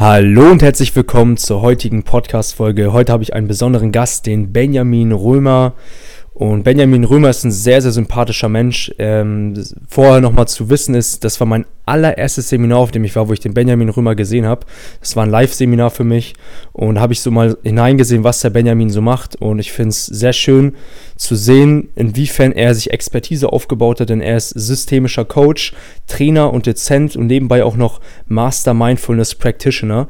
Hallo und herzlich willkommen zur heutigen Podcast-Folge. Heute habe ich einen besonderen Gast, den Benjamin Römer. Und Benjamin Römer ist ein sehr, sehr sympathischer Mensch. Ähm, vorher nochmal zu wissen ist, das war mein allererstes Seminar, auf dem ich war, wo ich den Benjamin Römer gesehen habe. Das war ein Live-Seminar für mich und habe ich so mal hineingesehen, was der Benjamin so macht. Und ich finde es sehr schön zu sehen, inwiefern er sich Expertise aufgebaut hat, denn er ist systemischer Coach, Trainer und Dozent und nebenbei auch noch Master Mindfulness Practitioner.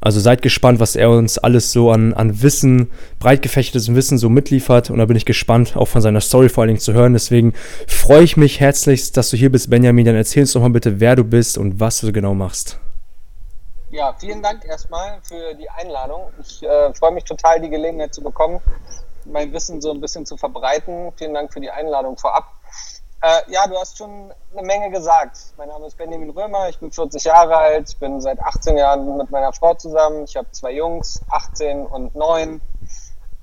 Also seid gespannt, was er uns alles so an, an Wissen, breit gefächertes Wissen so mitliefert. Und da bin ich gespannt, auch von seiner Story vor allen Dingen zu hören. Deswegen freue ich mich herzlichst, dass du hier bist, Benjamin. Dann erzähl uns doch mal bitte, wer du bist und was du genau machst. Ja, vielen Dank erstmal für die Einladung. Ich äh, freue mich total, die Gelegenheit zu bekommen, mein Wissen so ein bisschen zu verbreiten. Vielen Dank für die Einladung vorab. Äh, ja, du hast schon eine Menge gesagt. Mein Name ist Benjamin Römer, ich bin 40 Jahre alt, ich bin seit 18 Jahren mit meiner Frau zusammen. Ich habe zwei Jungs, 18 und 9.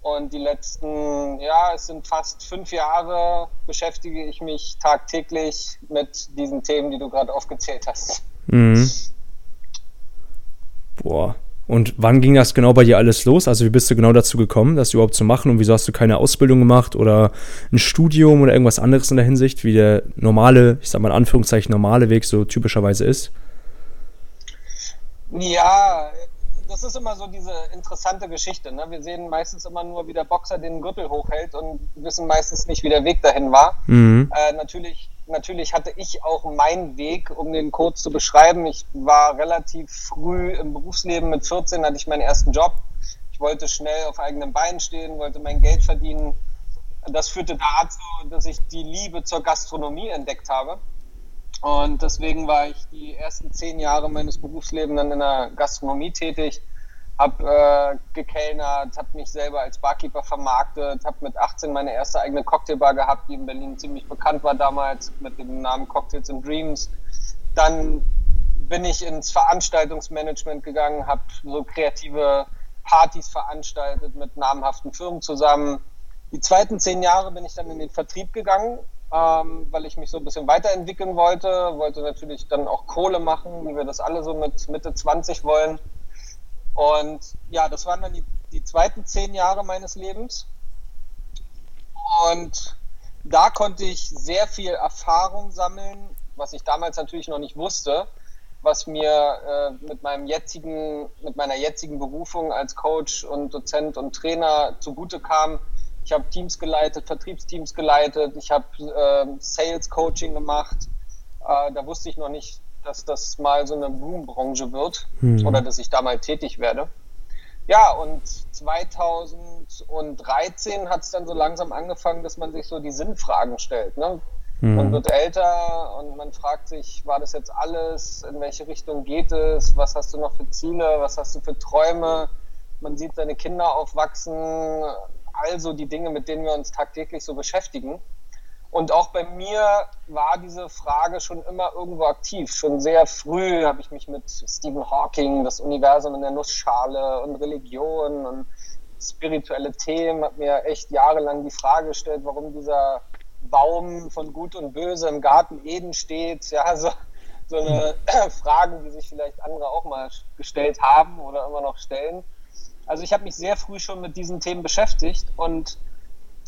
Und die letzten, ja, es sind fast fünf Jahre, beschäftige ich mich tagtäglich mit diesen Themen, die du gerade aufgezählt hast. Mhm. Boah, und wann ging das genau bei dir alles los? Also wie bist du genau dazu gekommen, das überhaupt zu machen? Und wieso hast du keine Ausbildung gemacht oder ein Studium oder irgendwas anderes in der Hinsicht, wie der normale, ich sag mal in Anführungszeichen normale Weg so typischerweise ist? Ja, das ist immer so diese interessante Geschichte. Ne? Wir sehen meistens immer nur, wie der Boxer den Gürtel hochhält und wissen meistens nicht, wie der Weg dahin war. Mhm. Äh, natürlich natürlich hatte ich auch meinen Weg, um den kurz zu beschreiben. Ich war relativ früh im Berufsleben. Mit 14 hatte ich meinen ersten Job. Ich wollte schnell auf eigenen Beinen stehen, wollte mein Geld verdienen. Das führte dazu, dass ich die Liebe zur Gastronomie entdeckt habe. Und deswegen war ich die ersten zehn Jahre meines Berufslebens dann in der Gastronomie tätig habe äh, gekellnert, habe mich selber als Barkeeper vermarktet, habe mit 18 meine erste eigene Cocktailbar gehabt, die in Berlin ziemlich bekannt war damals mit dem Namen Cocktails and Dreams. Dann bin ich ins Veranstaltungsmanagement gegangen, habe so kreative Partys veranstaltet mit namhaften Firmen zusammen. Die zweiten zehn Jahre bin ich dann in den Vertrieb gegangen, ähm, weil ich mich so ein bisschen weiterentwickeln wollte, wollte natürlich dann auch Kohle machen, wie wir das alle so mit Mitte 20 wollen und ja, das waren dann die, die zweiten zehn Jahre meines Lebens. Und da konnte ich sehr viel Erfahrung sammeln, was ich damals natürlich noch nicht wusste, was mir äh, mit meinem jetzigen, mit meiner jetzigen Berufung als Coach und Dozent und Trainer zugute kam. Ich habe Teams geleitet, Vertriebsteams geleitet, ich habe äh, Sales Coaching gemacht. Äh, da wusste ich noch nicht, dass das mal so eine Blumenbranche wird mhm. oder dass ich da mal tätig werde. Ja, und 2013 hat es dann so langsam angefangen, dass man sich so die Sinnfragen stellt. Ne? Mhm. Man wird älter und man fragt sich, war das jetzt alles? In welche Richtung geht es? Was hast du noch für Ziele? Was hast du für Träume? Man sieht seine Kinder aufwachsen. Also die Dinge, mit denen wir uns tagtäglich so beschäftigen. Und auch bei mir war diese Frage schon immer irgendwo aktiv. Schon sehr früh habe ich mich mit Stephen Hawking, das Universum in der Nussschale und Religion und spirituelle Themen, habe mir echt jahrelang die Frage gestellt, warum dieser Baum von Gut und Böse im Garten Eden steht. Ja, so, so eine Fragen, die sich vielleicht andere auch mal gestellt haben oder immer noch stellen. Also ich habe mich sehr früh schon mit diesen Themen beschäftigt und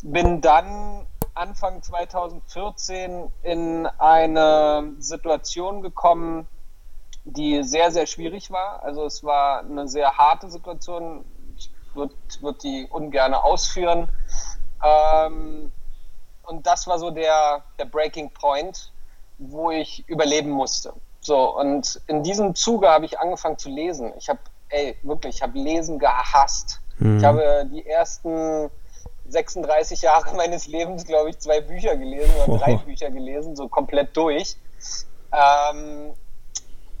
bin dann Anfang 2014 in eine Situation gekommen, die sehr, sehr schwierig war. Also es war eine sehr harte Situation. Ich würde würd die ungern ausführen. Ähm, und das war so der, der Breaking Point, wo ich überleben musste. So, und in diesem Zuge habe ich angefangen zu lesen. Ich habe, ey, wirklich, ich habe Lesen gehasst. Mhm. Ich habe die ersten 36 Jahre meines Lebens, glaube ich, zwei Bücher gelesen oder drei Bücher gelesen, so komplett durch. Ähm,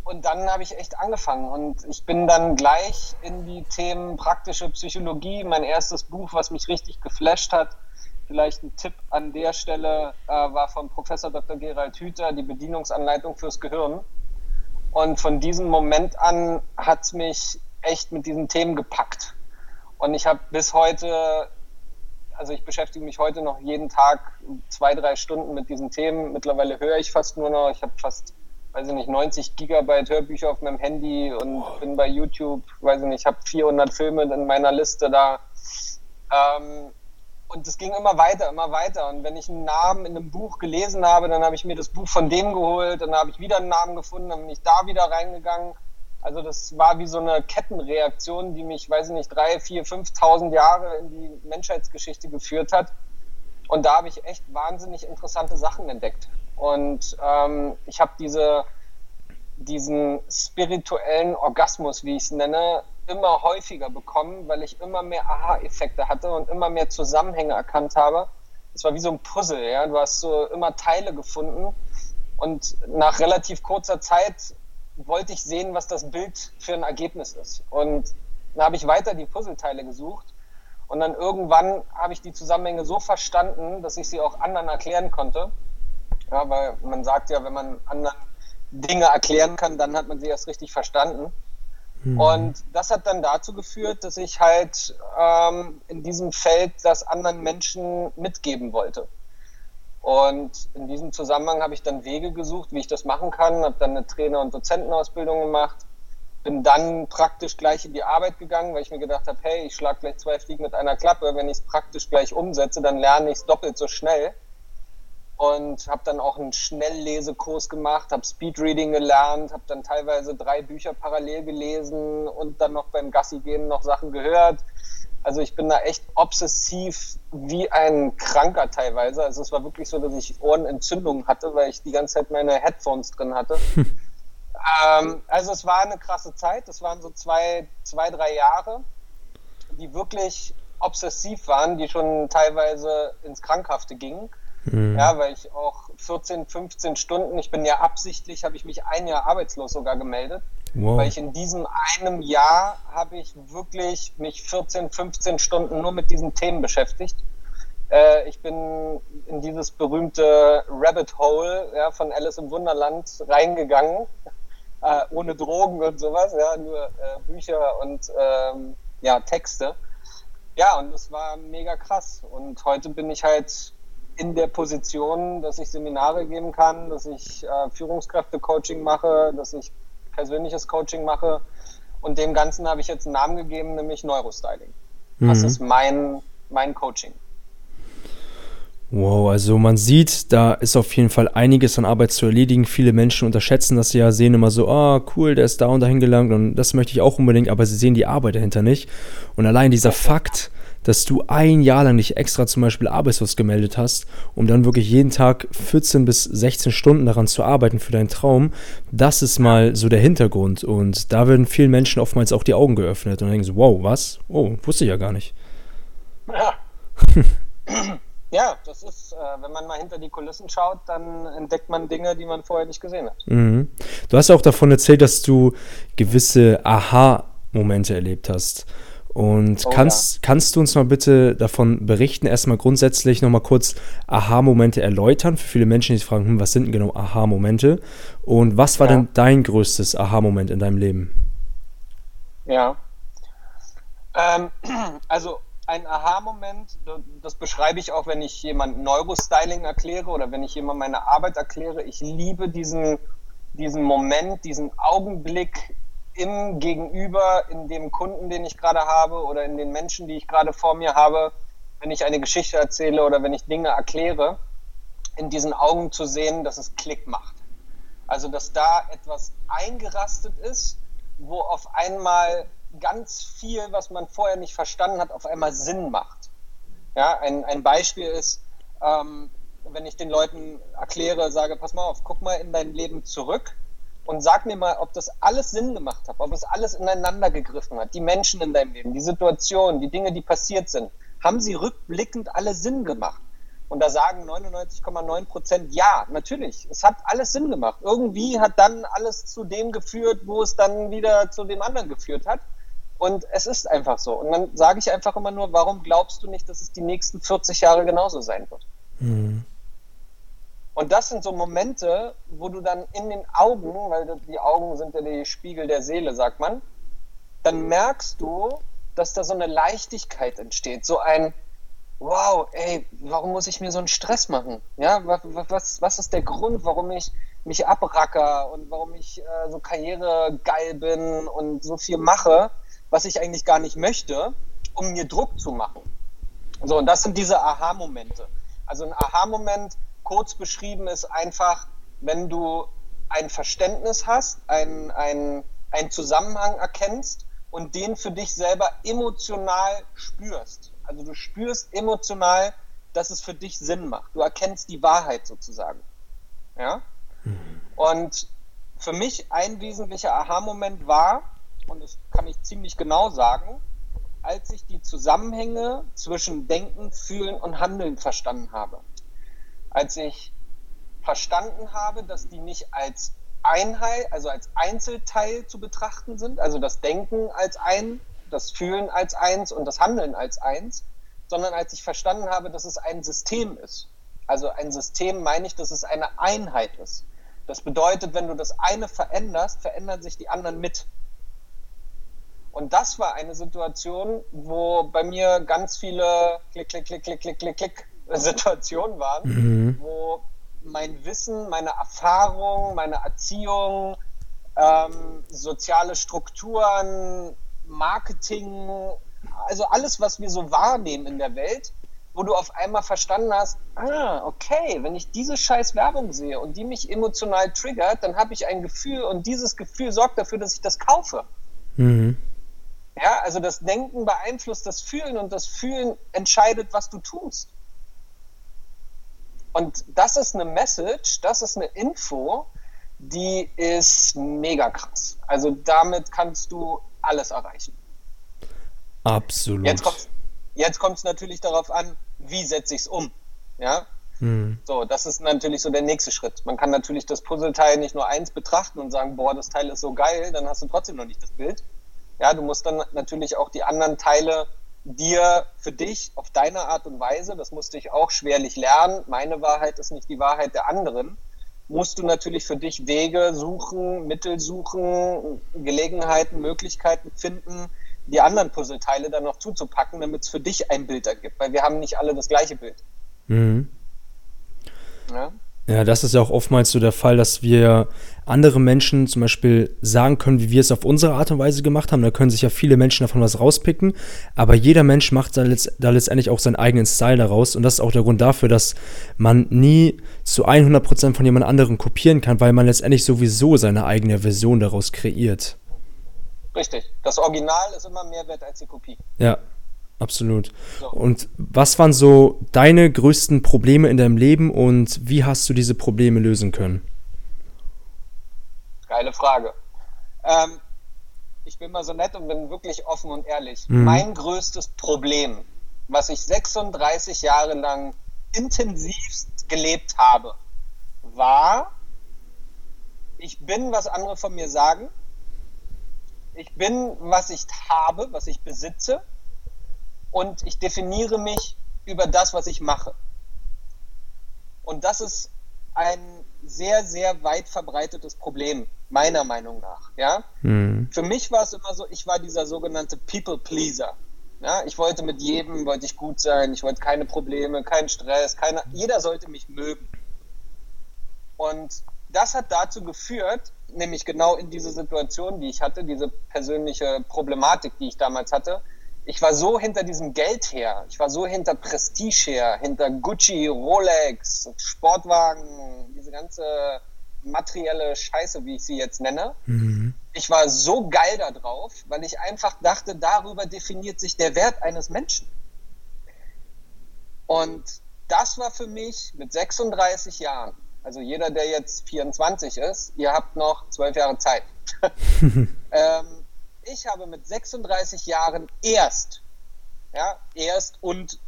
und dann habe ich echt angefangen und ich bin dann gleich in die Themen praktische Psychologie. Mein erstes Buch, was mich richtig geflasht hat, vielleicht ein Tipp an der Stelle, äh, war von Professor Dr. Gerald Hüther, die Bedienungsanleitung fürs Gehirn. Und von diesem Moment an hat es mich echt mit diesen Themen gepackt. Und ich habe bis heute also ich beschäftige mich heute noch jeden Tag zwei, drei Stunden mit diesen Themen. Mittlerweile höre ich fast nur noch. Ich habe fast, weiß ich nicht, 90 Gigabyte Hörbücher auf meinem Handy und oh. bin bei YouTube, weiß ich nicht, habe 400 Filme in meiner Liste da. Ähm, und es ging immer weiter, immer weiter. Und wenn ich einen Namen in einem Buch gelesen habe, dann habe ich mir das Buch von dem geholt, dann habe ich wieder einen Namen gefunden, dann bin ich da wieder reingegangen. Also das war wie so eine Kettenreaktion, die mich, weiß ich nicht, drei, vier, 5.000 Jahre in die Menschheitsgeschichte geführt hat. Und da habe ich echt wahnsinnig interessante Sachen entdeckt. Und ähm, ich habe diese, diesen spirituellen Orgasmus, wie ich es nenne, immer häufiger bekommen, weil ich immer mehr Aha-Effekte hatte und immer mehr Zusammenhänge erkannt habe. Es war wie so ein Puzzle, ja. Du hast so immer Teile gefunden. Und nach relativ kurzer Zeit wollte ich sehen, was das Bild für ein Ergebnis ist. Und dann habe ich weiter die Puzzleteile gesucht. Und dann irgendwann habe ich die Zusammenhänge so verstanden, dass ich sie auch anderen erklären konnte. Ja, weil man sagt ja, wenn man anderen Dinge erklären kann, dann hat man sie erst richtig verstanden. Mhm. Und das hat dann dazu geführt, dass ich halt ähm, in diesem Feld das anderen Menschen mitgeben wollte. Und in diesem Zusammenhang habe ich dann Wege gesucht, wie ich das machen kann, habe dann eine Trainer- und Dozentenausbildung gemacht, bin dann praktisch gleich in die Arbeit gegangen, weil ich mir gedacht habe, hey, ich schlage gleich zwei Fliegen mit einer Klappe, wenn ich es praktisch gleich umsetze, dann lerne ich es doppelt so schnell und habe dann auch einen Schnelllesekurs gemacht, habe Speedreading gelernt, habe dann teilweise drei Bücher parallel gelesen und dann noch beim Gassi gehen noch Sachen gehört. Also ich bin da echt obsessiv wie ein Kranker teilweise. Also es war wirklich so, dass ich Ohrenentzündungen hatte, weil ich die ganze Zeit meine Headphones drin hatte. ähm, also es war eine krasse Zeit. Das waren so zwei, zwei, drei Jahre, die wirklich obsessiv waren, die schon teilweise ins Krankhafte gingen. Mhm. Ja, weil ich auch 14, 15 Stunden, ich bin ja absichtlich, habe ich mich ein Jahr arbeitslos sogar gemeldet. Wow. Weil ich in diesem einem Jahr habe ich wirklich mich 14, 15 Stunden nur mit diesen Themen beschäftigt. Äh, ich bin in dieses berühmte Rabbit Hole ja, von Alice im Wunderland reingegangen, äh, ohne Drogen und sowas, ja, nur äh, Bücher und ähm, ja, Texte. Ja, und das war mega krass. Und heute bin ich halt in der Position, dass ich Seminare geben kann, dass ich äh, Führungskräfte-Coaching mache, dass ich persönliches Coaching mache. Und dem Ganzen habe ich jetzt einen Namen gegeben, nämlich Neurostyling. Mhm. Das ist mein, mein Coaching. Wow, also man sieht, da ist auf jeden Fall einiges an Arbeit zu erledigen. Viele Menschen unterschätzen das ja, sehen immer so, ah, oh, cool, der ist da und dahin gelangt und das möchte ich auch unbedingt, aber sie sehen die Arbeit dahinter nicht. Und allein dieser Fakt, dass du ein Jahr lang nicht extra zum Beispiel arbeitslos gemeldet hast, um dann wirklich jeden Tag 14 bis 16 Stunden daran zu arbeiten für deinen Traum, das ist mal so der Hintergrund. Und da werden vielen Menschen oftmals auch die Augen geöffnet und denken so, wow, was? Oh, wusste ich ja gar nicht. Ja. ja, das ist, äh, wenn man mal hinter die Kulissen schaut, dann entdeckt man Dinge, die man vorher nicht gesehen hat. Mhm. Du hast auch davon erzählt, dass du gewisse Aha-Momente erlebt hast. Und oh, kannst, ja. kannst du uns mal bitte davon berichten, erstmal grundsätzlich nochmal kurz Aha-Momente erläutern für viele Menschen, die sich fragen, hm, was sind denn genau Aha-Momente? Und was war ja. denn dein größtes Aha-Moment in deinem Leben? Ja. Ähm, also ein Aha-Moment, das beschreibe ich auch, wenn ich jemand Neurostyling erkläre oder wenn ich jemand meine Arbeit erkläre. Ich liebe diesen, diesen Moment, diesen Augenblick im Gegenüber, in dem Kunden, den ich gerade habe oder in den Menschen, die ich gerade vor mir habe, wenn ich eine Geschichte erzähle oder wenn ich Dinge erkläre, in diesen Augen zu sehen, dass es Klick macht. Also, dass da etwas eingerastet ist, wo auf einmal ganz viel, was man vorher nicht verstanden hat, auf einmal Sinn macht. Ja, ein, ein Beispiel ist, ähm, wenn ich den Leuten erkläre, sage, pass mal auf, guck mal in dein Leben zurück und sag mir mal, ob das alles Sinn gemacht hat, ob es alles ineinander gegriffen hat, die Menschen in deinem Leben, die Situation, die Dinge, die passiert sind, haben sie rückblickend alle Sinn gemacht? Und da sagen 99,9 Prozent ja, natürlich. Es hat alles Sinn gemacht. Irgendwie hat dann alles zu dem geführt, wo es dann wieder zu dem anderen geführt hat. Und es ist einfach so. Und dann sage ich einfach immer nur, warum glaubst du nicht, dass es die nächsten 40 Jahre genauso sein wird? Mhm. Und das sind so Momente, wo du dann in den Augen, weil die Augen sind ja die Spiegel der Seele, sagt man, dann merkst du, dass da so eine Leichtigkeit entsteht, so ein Wow, ey, warum muss ich mir so einen Stress machen? Ja, was, was, was ist der Grund, warum ich mich abracker und warum ich äh, so karrieregeil bin und so viel mache, was ich eigentlich gar nicht möchte, um mir Druck zu machen. So, und das sind diese Aha-Momente. Also ein Aha-Moment, kurz beschrieben, ist einfach, wenn du ein Verständnis hast, ein, ein, einen Zusammenhang erkennst und den für dich selber emotional spürst. Also du spürst emotional, dass es für dich Sinn macht. Du erkennst die Wahrheit sozusagen. Ja? Mhm. Und für mich ein wesentlicher Aha-Moment war, und das kann ich ziemlich genau sagen, als ich die Zusammenhänge zwischen Denken, Fühlen und Handeln verstanden habe. Als ich verstanden habe, dass die nicht als Einheit, also als Einzelteil zu betrachten sind, also das Denken als ein, das Fühlen als eins und das Handeln als eins, sondern als ich verstanden habe, dass es ein System ist. Also ein System meine ich, dass es eine Einheit ist. Das bedeutet, wenn du das eine veränderst, verändern sich die anderen mit. Und das war eine Situation, wo bei mir ganz viele Klick, Klick, Klick, Klick, Klick, Klick, Klick Situationen waren, mhm. wo mein Wissen, meine Erfahrung, meine Erziehung, ähm, soziale Strukturen, Marketing, also alles, was wir so wahrnehmen in der Welt, wo du auf einmal verstanden hast, ah, okay, wenn ich diese scheiß Werbung sehe und die mich emotional triggert, dann habe ich ein Gefühl und dieses Gefühl sorgt dafür, dass ich das kaufe. Mhm. Ja, also das Denken beeinflusst das Fühlen und das Fühlen entscheidet, was du tust. Und das ist eine Message, das ist eine Info, die ist mega krass. Also damit kannst du alles erreichen. Absolut. Jetzt kommt es natürlich darauf an, wie setze ich es um. Ja? Hm. So, das ist natürlich so der nächste Schritt. Man kann natürlich das Puzzleteil nicht nur eins betrachten und sagen, boah, das Teil ist so geil, dann hast du trotzdem noch nicht das Bild. Ja, du musst dann natürlich auch die anderen Teile dir für dich auf deine Art und Weise, das musste ich auch schwerlich lernen, meine Wahrheit ist nicht die Wahrheit der anderen, musst du natürlich für dich Wege suchen, Mittel suchen, Gelegenheiten, Möglichkeiten finden, die anderen Puzzleteile dann noch zuzupacken, damit es für dich ein Bild ergibt, weil wir haben nicht alle das gleiche Bild. Mhm. Ja? Ja, das ist ja auch oftmals so der Fall, dass wir andere Menschen zum Beispiel sagen können, wie wir es auf unsere Art und Weise gemacht haben. Da können sich ja viele Menschen davon was rauspicken. Aber jeder Mensch macht da, letzt, da letztendlich auch seinen eigenen Style daraus. Und das ist auch der Grund dafür, dass man nie zu 100% von jemand anderem kopieren kann, weil man letztendlich sowieso seine eigene Version daraus kreiert. Richtig. Das Original ist immer mehr wert als die Kopie. Ja, Absolut. So. Und was waren so deine größten Probleme in deinem Leben und wie hast du diese Probleme lösen können? Geile Frage. Ähm, ich bin mal so nett und bin wirklich offen und ehrlich. Mhm. Mein größtes Problem, was ich 36 Jahre lang intensivst gelebt habe, war, ich bin, was andere von mir sagen. Ich bin, was ich habe, was ich besitze und ich definiere mich über das, was ich mache. Und das ist ein sehr, sehr weit verbreitetes Problem, meiner Meinung nach. Ja? Mhm. Für mich war es immer so, ich war dieser sogenannte People Pleaser. Ja? Ich wollte mit jedem, wollte ich gut sein, ich wollte keine Probleme, keinen Stress, keine, jeder sollte mich mögen. Und das hat dazu geführt, nämlich genau in diese Situation, die ich hatte, diese persönliche Problematik, die ich damals hatte, ich war so hinter diesem Geld her, ich war so hinter Prestige her, hinter Gucci, Rolex, Sportwagen, diese ganze materielle Scheiße, wie ich sie jetzt nenne. Mhm. Ich war so geil da drauf, weil ich einfach dachte, darüber definiert sich der Wert eines Menschen. Und das war für mich mit 36 Jahren, also jeder, der jetzt 24 ist, ihr habt noch zwölf Jahre Zeit. ähm, ich habe mit 36 Jahren erst, ja, erst und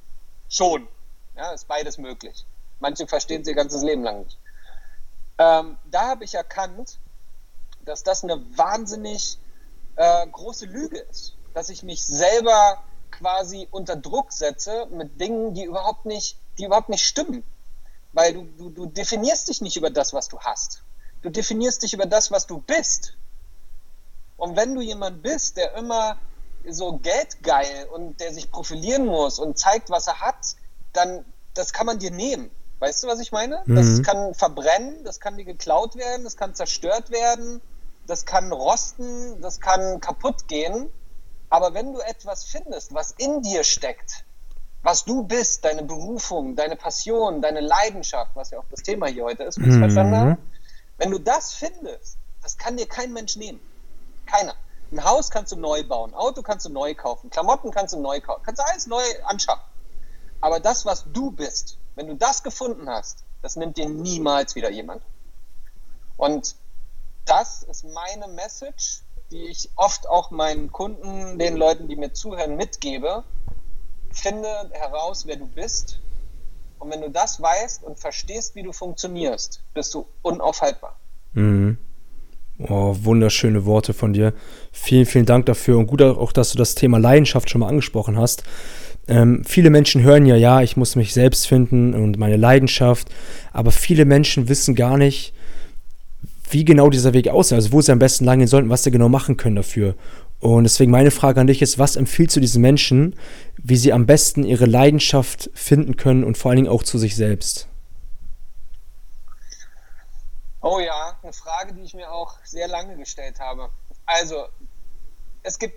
schon, ja, ist beides möglich. Manche verstehen sie ihr ganzes Leben lang nicht. Ähm, da habe ich erkannt, dass das eine wahnsinnig äh, große Lüge ist, dass ich mich selber quasi unter Druck setze mit Dingen, die überhaupt nicht, die überhaupt nicht stimmen. Weil du, du, du definierst dich nicht über das, was du hast. Du definierst dich über das, was du bist. Und wenn du jemand bist, der immer so geldgeil und der sich profilieren muss und zeigt, was er hat, dann das kann man dir nehmen. Weißt du, was ich meine? Mhm. Das kann verbrennen, das kann dir geklaut werden, das kann zerstört werden, das kann rosten, das kann kaputt gehen. Aber wenn du etwas findest, was in dir steckt, was du bist, deine Berufung, deine Passion, deine Leidenschaft, was ja auch das Thema hier heute ist, mhm. wenn du das findest, das kann dir kein Mensch nehmen. Keiner. Ein Haus kannst du neu bauen, Auto kannst du neu kaufen, Klamotten kannst du neu kaufen, kannst du alles neu anschaffen. Aber das, was du bist, wenn du das gefunden hast, das nimmt dir niemals wieder jemand. Und das ist meine Message, die ich oft auch meinen Kunden, den Leuten, die mir zuhören, mitgebe. Finde heraus, wer du bist. Und wenn du das weißt und verstehst, wie du funktionierst, bist du unaufhaltbar. Mhm. Oh, wunderschöne Worte von dir. Vielen, vielen Dank dafür und gut auch, dass du das Thema Leidenschaft schon mal angesprochen hast. Ähm, viele Menschen hören ja, ja, ich muss mich selbst finden und meine Leidenschaft, aber viele Menschen wissen gar nicht, wie genau dieser Weg aussieht, also wo sie am besten lang gehen sollten, was sie genau machen können dafür. Und deswegen meine Frage an dich ist, was empfiehlst du diesen Menschen, wie sie am besten ihre Leidenschaft finden können und vor allen Dingen auch zu sich selbst? Oh ja, eine Frage, die ich mir auch sehr lange gestellt habe. Also, es gibt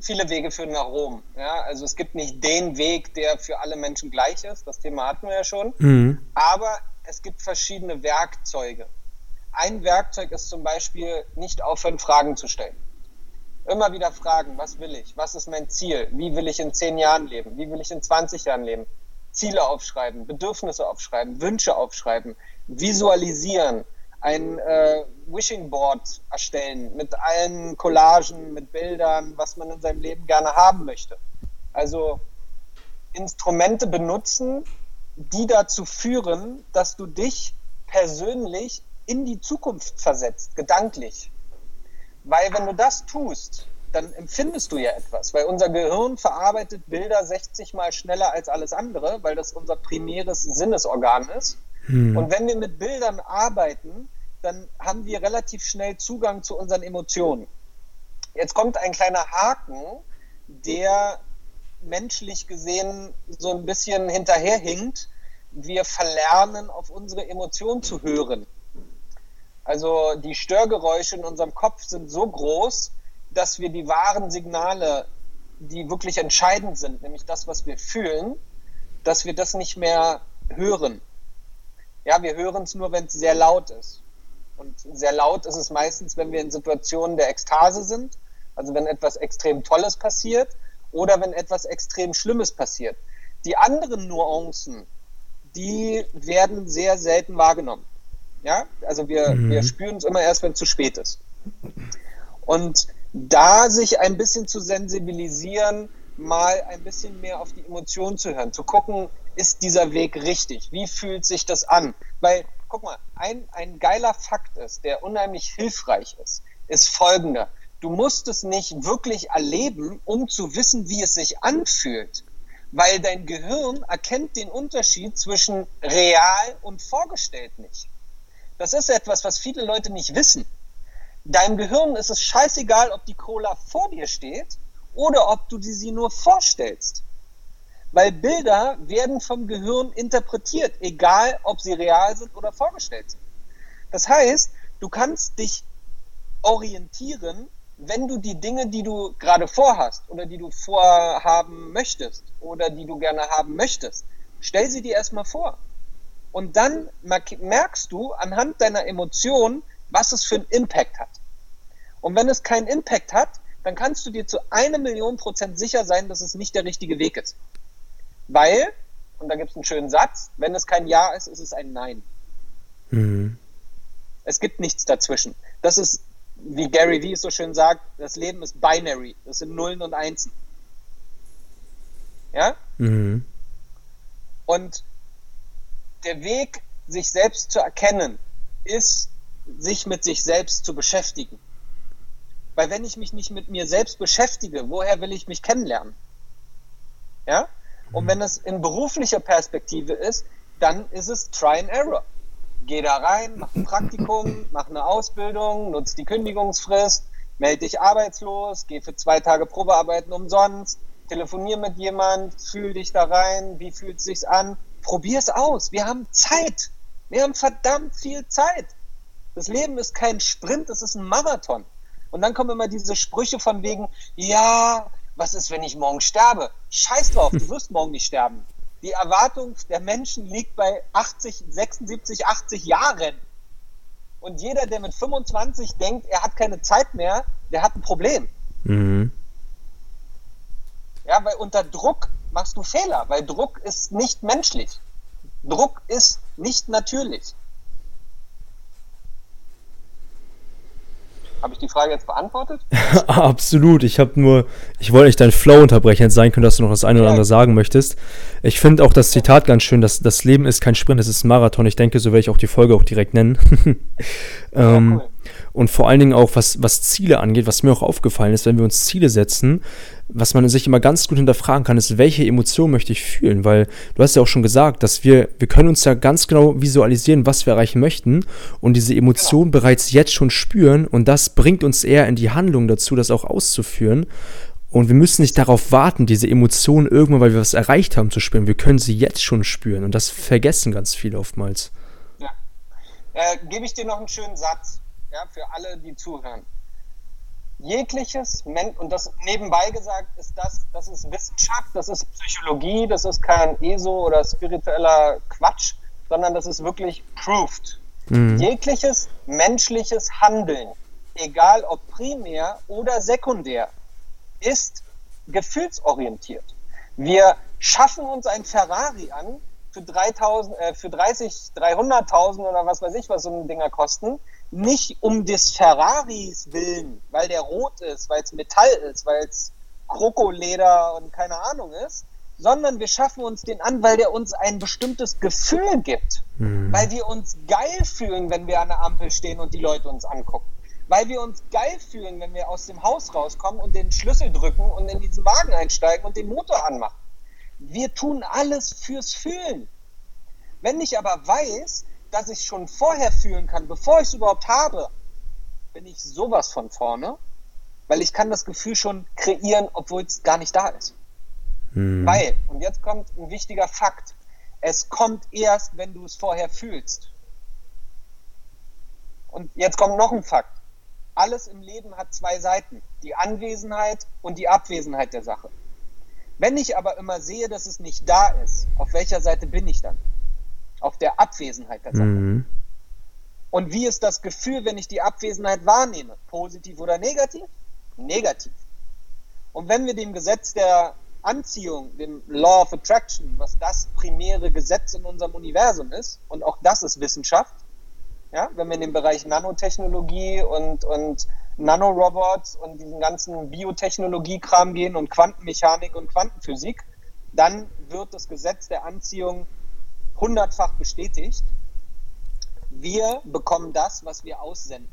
viele Wege führen nach Rom. Ja? Also es gibt nicht den Weg, der für alle Menschen gleich ist. Das Thema hatten wir ja schon. Mhm. Aber es gibt verschiedene Werkzeuge. Ein Werkzeug ist zum Beispiel nicht aufhören, Fragen zu stellen. Immer wieder fragen, was will ich? Was ist mein Ziel? Wie will ich in zehn Jahren leben? Wie will ich in 20 Jahren leben? Ziele aufschreiben, Bedürfnisse aufschreiben, Wünsche aufschreiben, visualisieren, ein äh, Wishing Board erstellen mit allen Collagen, mit Bildern, was man in seinem Leben gerne haben möchte. Also Instrumente benutzen, die dazu führen, dass du dich persönlich in die Zukunft versetzt, gedanklich. Weil wenn du das tust, dann empfindest du ja etwas, weil unser Gehirn verarbeitet Bilder 60 mal schneller als alles andere, weil das unser primäres Sinnesorgan ist. Hm. Und wenn wir mit Bildern arbeiten, dann haben wir relativ schnell Zugang zu unseren Emotionen. Jetzt kommt ein kleiner Haken, der menschlich gesehen so ein bisschen hinterherhinkt. Wir verlernen, auf unsere Emotionen zu hören. Also die Störgeräusche in unserem Kopf sind so groß, dass wir die wahren Signale, die wirklich entscheidend sind, nämlich das, was wir fühlen, dass wir das nicht mehr hören. Ja, wir hören es nur, wenn es sehr laut ist. Und sehr laut ist es meistens, wenn wir in Situationen der Ekstase sind, also wenn etwas extrem Tolles passiert oder wenn etwas extrem Schlimmes passiert. Die anderen Nuancen, die werden sehr selten wahrgenommen. Ja, also wir, mhm. wir spüren es immer erst, wenn es zu spät ist. Und da sich ein bisschen zu sensibilisieren, mal ein bisschen mehr auf die Emotionen zu hören, zu gucken, ist dieser Weg richtig? Wie fühlt sich das an? Weil, guck mal, ein, ein geiler Fakt ist, der unheimlich hilfreich ist, ist folgender. Du musst es nicht wirklich erleben, um zu wissen, wie es sich anfühlt. Weil dein Gehirn erkennt den Unterschied zwischen real und vorgestellt nicht. Das ist etwas, was viele Leute nicht wissen. Deinem Gehirn ist es scheißegal, ob die Cola vor dir steht oder ob du sie nur vorstellst. Weil Bilder werden vom Gehirn interpretiert, egal ob sie real sind oder vorgestellt sind. Das heißt, du kannst dich orientieren, wenn du die Dinge, die du gerade vorhast oder die du vorhaben möchtest oder die du gerne haben möchtest, stell sie dir erstmal vor. Und dann merkst du anhand deiner Emotionen, was es für einen Impact hat. Und wenn es keinen Impact hat, dann kannst du dir zu einer Million Prozent sicher sein, dass es nicht der richtige Weg ist. Weil, und da gibt es einen schönen Satz, wenn es kein Ja ist, ist es ein Nein. Mhm. Es gibt nichts dazwischen. Das ist, wie Gary Vee es so schön sagt, das Leben ist binary. Das sind Nullen und Einsen. Ja? Mhm. Und der Weg, sich selbst zu erkennen, ist, sich mit sich selbst zu beschäftigen. Weil wenn ich mich nicht mit mir selbst beschäftige, woher will ich mich kennenlernen? Ja? Und wenn es in beruflicher Perspektive ist, dann ist es Try and Error. Geh da rein, mach ein Praktikum, mach eine Ausbildung, nutz die Kündigungsfrist, melde dich arbeitslos, geh für zwei Tage Probearbeiten umsonst, telefonier mit jemand, fühl dich da rein, wie fühlt es sich an, probier es aus. Wir haben Zeit. Wir haben verdammt viel Zeit. Das Leben ist kein Sprint, es ist ein Marathon. Und dann kommen immer diese Sprüche von wegen, ja, was ist, wenn ich morgen sterbe? Scheiß drauf, du wirst morgen nicht sterben. Die Erwartung der Menschen liegt bei 80, 76, 80 Jahren. Und jeder, der mit 25 denkt, er hat keine Zeit mehr, der hat ein Problem. Mhm. Ja, weil unter Druck machst du Fehler, weil Druck ist nicht menschlich. Druck ist nicht natürlich. Habe ich die Frage jetzt beantwortet? Absolut. Ich habe nur, ich wollte nicht dein Flow unterbrechen. Hätte sein können, dass du noch das eine oder andere sagen möchtest. Ich finde auch das Zitat ganz schön, dass das Leben ist kein Sprint, es ist ein Marathon. Ich denke, so werde ich auch die Folge auch direkt nennen. ähm, ja, cool. Und vor allen Dingen auch, was, was Ziele angeht, was mir auch aufgefallen ist, wenn wir uns Ziele setzen, was man sich immer ganz gut hinterfragen kann, ist, welche Emotion möchte ich fühlen? Weil du hast ja auch schon gesagt, dass wir, wir können uns ja ganz genau visualisieren, was wir erreichen möchten und diese Emotion genau. bereits jetzt schon spüren und das bringt uns eher in die Handlung dazu, das auch auszuführen. Und wir müssen nicht darauf warten, diese Emotionen irgendwann, weil wir was erreicht haben, zu spüren. Wir können sie jetzt schon spüren und das vergessen ganz viele oftmals. Ja. Äh, Gebe ich dir noch einen schönen Satz, ja, für alle, die zuhören jegliches, und das nebenbei gesagt ist das, das ist Wissenschaft, das ist Psychologie, das ist kein ESO oder spiritueller Quatsch, sondern das ist wirklich proved. Mhm. Jegliches menschliches Handeln, egal ob primär oder sekundär, ist gefühlsorientiert. Wir schaffen uns ein Ferrari an für 3000, äh, für 30, 300.000 oder was weiß ich, was so ein Dinger kosten, nicht um des Ferraris willen, weil der rot ist, weil es Metall ist, weil es Krokoleder und keine Ahnung ist, sondern wir schaffen uns den an, weil der uns ein bestimmtes Gefühl gibt, mhm. weil wir uns geil fühlen, wenn wir an der Ampel stehen und die Leute uns angucken, weil wir uns geil fühlen, wenn wir aus dem Haus rauskommen und den Schlüssel drücken und in diesen Wagen einsteigen und den Motor anmachen. Wir tun alles fürs Fühlen. Wenn ich aber weiß, dass ich schon vorher fühlen kann, bevor ich es überhaupt habe, bin ich sowas von vorne, weil ich kann das Gefühl schon kreieren, obwohl es gar nicht da ist. Hm. Weil, und jetzt kommt ein wichtiger Fakt, es kommt erst, wenn du es vorher fühlst. Und jetzt kommt noch ein Fakt. Alles im Leben hat zwei Seiten, die Anwesenheit und die Abwesenheit der Sache. Wenn ich aber immer sehe, dass es nicht da ist, auf welcher Seite bin ich dann? Auf der Abwesenheit der Sache. Mhm. Und wie ist das Gefühl, wenn ich die Abwesenheit wahrnehme? Positiv oder negativ? Negativ. Und wenn wir dem Gesetz der Anziehung, dem Law of Attraction, was das primäre Gesetz in unserem Universum ist, und auch das ist Wissenschaft, ja, wenn wir in den Bereich Nanotechnologie und, und Nanorobots und diesen ganzen Biotechnologie-Kram gehen und Quantenmechanik und Quantenphysik, dann wird das Gesetz der Anziehung hundertfach bestätigt. Wir bekommen das, was wir aussenden.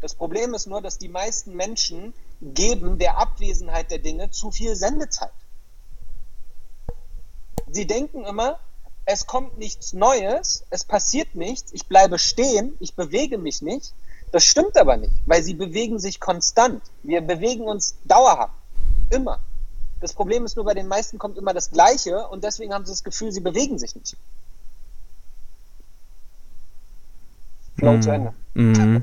Das Problem ist nur, dass die meisten Menschen geben der Abwesenheit der Dinge zu viel Sendezeit. Sie denken immer, es kommt nichts Neues, es passiert nichts, ich bleibe stehen, ich bewege mich nicht. Das stimmt aber nicht, weil sie bewegen sich konstant. Wir bewegen uns dauerhaft. Immer. Das Problem ist nur, bei den meisten kommt immer das Gleiche und deswegen haben sie das Gefühl, sie bewegen sich nicht. Flow mm. zu Ende. Mm.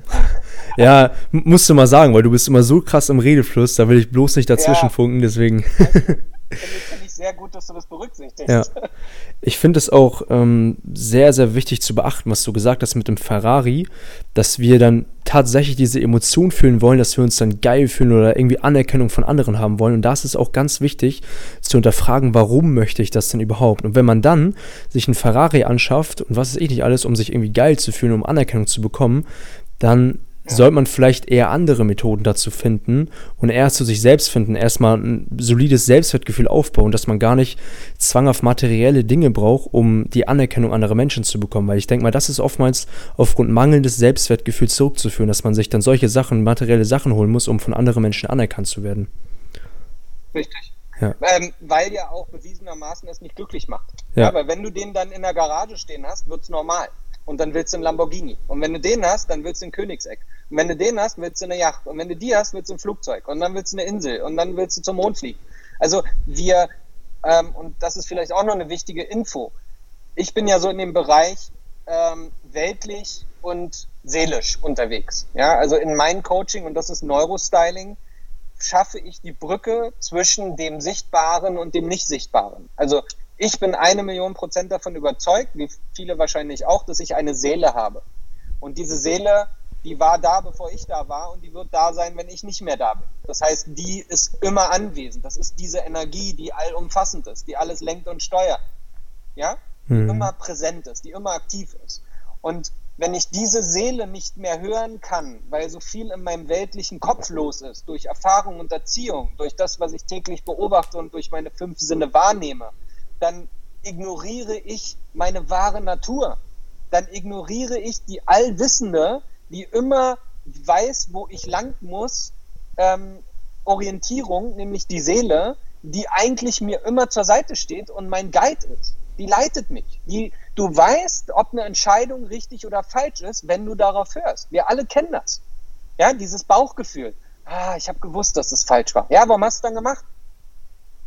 Ja, musst du mal sagen, weil du bist immer so krass im Redefluss, da will ich bloß nicht dazwischen ja. funken, deswegen. Finde ich sehr gut, dass du das berücksichtigst. Ja. Ich finde es auch ähm, sehr, sehr wichtig zu beachten, was du gesagt hast mit dem Ferrari, dass wir dann tatsächlich diese Emotion fühlen wollen, dass wir uns dann geil fühlen oder irgendwie Anerkennung von anderen haben wollen. Und da ist es auch ganz wichtig zu hinterfragen, warum möchte ich das denn überhaupt? Und wenn man dann sich einen Ferrari anschafft und was ist eh nicht alles, um sich irgendwie geil zu fühlen, um Anerkennung zu bekommen, dann sollte man vielleicht eher andere Methoden dazu finden und erst zu sich selbst finden, erstmal ein solides Selbstwertgefühl aufbauen, dass man gar nicht zwanghaft materielle Dinge braucht, um die Anerkennung anderer Menschen zu bekommen. Weil ich denke mal, das ist oftmals aufgrund mangelndes Selbstwertgefühls zurückzuführen, dass man sich dann solche Sachen, materielle Sachen holen muss, um von anderen Menschen anerkannt zu werden. Richtig. Ja. Ähm, weil ja auch bewiesenermaßen es nicht glücklich macht. Ja. Aber wenn du den dann in der Garage stehen hast, wird es normal und dann willst du einen Lamborghini. Und wenn du den hast, dann willst du einen Königseck. Und wenn du den hast, willst du eine Yacht. Und wenn du die hast, willst du ein Flugzeug. Und dann willst du eine Insel. Und dann willst du zum Mond fliegen. Also wir, ähm, und das ist vielleicht auch noch eine wichtige Info, ich bin ja so in dem Bereich ähm, weltlich und seelisch unterwegs. Ja, also in meinem Coaching, und das ist Neurostyling, schaffe ich die Brücke zwischen dem Sichtbaren und dem Nicht-Sichtbaren. Also ich bin eine Million Prozent davon überzeugt, wie viele wahrscheinlich auch, dass ich eine Seele habe. Und diese Seele, die war da, bevor ich da war und die wird da sein, wenn ich nicht mehr da bin. Das heißt, die ist immer anwesend. Das ist diese Energie, die allumfassend ist, die alles lenkt und steuert. Ja? Die mhm. immer präsent ist, die immer aktiv ist. Und wenn ich diese Seele nicht mehr hören kann, weil so viel in meinem weltlichen Kopf los ist, durch Erfahrung und Erziehung, durch das, was ich täglich beobachte und durch meine fünf Sinne wahrnehme, dann ignoriere ich meine wahre Natur. Dann ignoriere ich die Allwissende, die immer weiß, wo ich lang muss, ähm, Orientierung, nämlich die Seele, die eigentlich mir immer zur Seite steht und mein Guide ist. Die leitet mich. Die, du weißt, ob eine Entscheidung richtig oder falsch ist, wenn du darauf hörst. Wir alle kennen das. Ja, dieses Bauchgefühl. Ah, ich habe gewusst, dass es falsch war. Ja, warum hast du dann gemacht?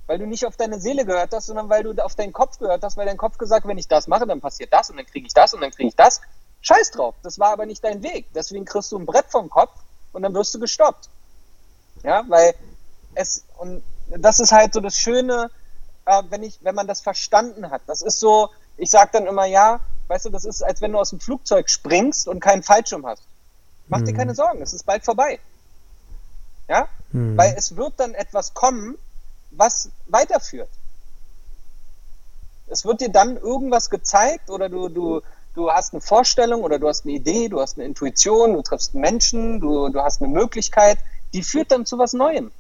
Weil du nicht auf deine Seele gehört hast, sondern weil du auf deinen Kopf gehört hast, weil dein Kopf gesagt, hat, wenn ich das mache, dann passiert das und dann kriege ich das und dann kriege ich das. Scheiß drauf, das war aber nicht dein Weg. Deswegen kriegst du ein Brett vom Kopf und dann wirst du gestoppt. Ja, weil es, und das ist halt so das Schöne, äh, wenn, ich, wenn man das verstanden hat. Das ist so, ich sage dann immer, ja, weißt du, das ist, als wenn du aus dem Flugzeug springst und keinen Fallschirm hast. Mach hm. dir keine Sorgen, es ist bald vorbei. Ja? Hm. Weil es wird dann etwas kommen, was weiterführt. Es wird dir dann irgendwas gezeigt oder du, du, du hast eine Vorstellung oder du hast eine Idee, du hast eine Intuition, du triffst einen Menschen, du, du hast eine Möglichkeit, die führt dann zu was Neuem.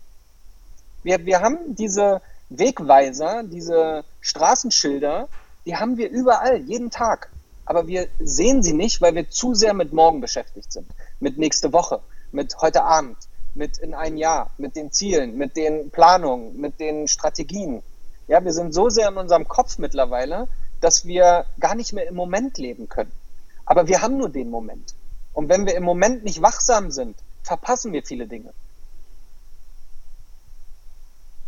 Wir, wir haben diese, Wegweiser, diese Straßenschilder, die haben wir überall, jeden Tag. Aber wir sehen sie nicht, weil wir zu sehr mit morgen beschäftigt sind. Mit nächste Woche, mit heute Abend, mit in ein Jahr, mit den Zielen, mit den Planungen, mit den Strategien. Ja, wir sind so sehr in unserem Kopf mittlerweile, dass wir gar nicht mehr im Moment leben können. Aber wir haben nur den Moment. Und wenn wir im Moment nicht wachsam sind, verpassen wir viele Dinge.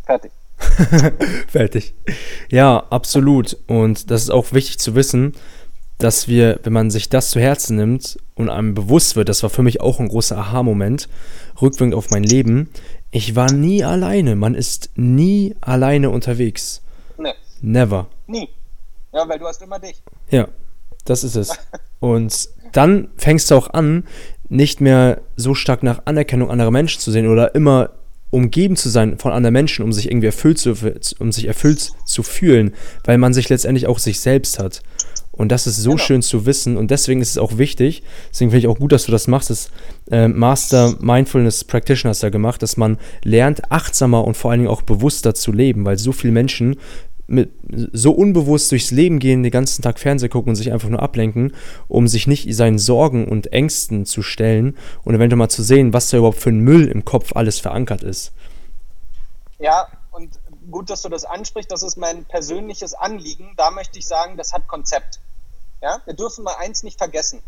Fertig. Fertig. Ja, absolut. Und das ist auch wichtig zu wissen, dass wir, wenn man sich das zu Herzen nimmt und einem bewusst wird, das war für mich auch ein großer Aha-Moment, rückwirkend auf mein Leben, ich war nie alleine. Man ist nie alleine unterwegs. Nee. Never. Nie. Ja, weil du hast immer dich. Ja, das ist es. Und dann fängst du auch an, nicht mehr so stark nach Anerkennung anderer Menschen zu sehen oder immer umgeben zu sein von anderen Menschen, um sich irgendwie erfüllt zu, um sich erfüllt zu fühlen, weil man sich letztendlich auch sich selbst hat. Und das ist so genau. schön zu wissen und deswegen ist es auch wichtig, deswegen finde ich auch gut, dass du das machst, das äh, Master Mindfulness Practitioner hast da gemacht, dass man lernt, achtsamer und vor allen Dingen auch bewusster zu leben, weil so viele Menschen mit, so unbewusst durchs Leben gehen, den ganzen Tag Fernsehen gucken und sich einfach nur ablenken, um sich nicht seinen Sorgen und Ängsten zu stellen und eventuell mal zu sehen, was da überhaupt für ein Müll im Kopf alles verankert ist. Ja, und gut, dass du das ansprichst, das ist mein persönliches Anliegen. Da möchte ich sagen, das hat Konzept. Ja, wir dürfen mal eins nicht vergessen.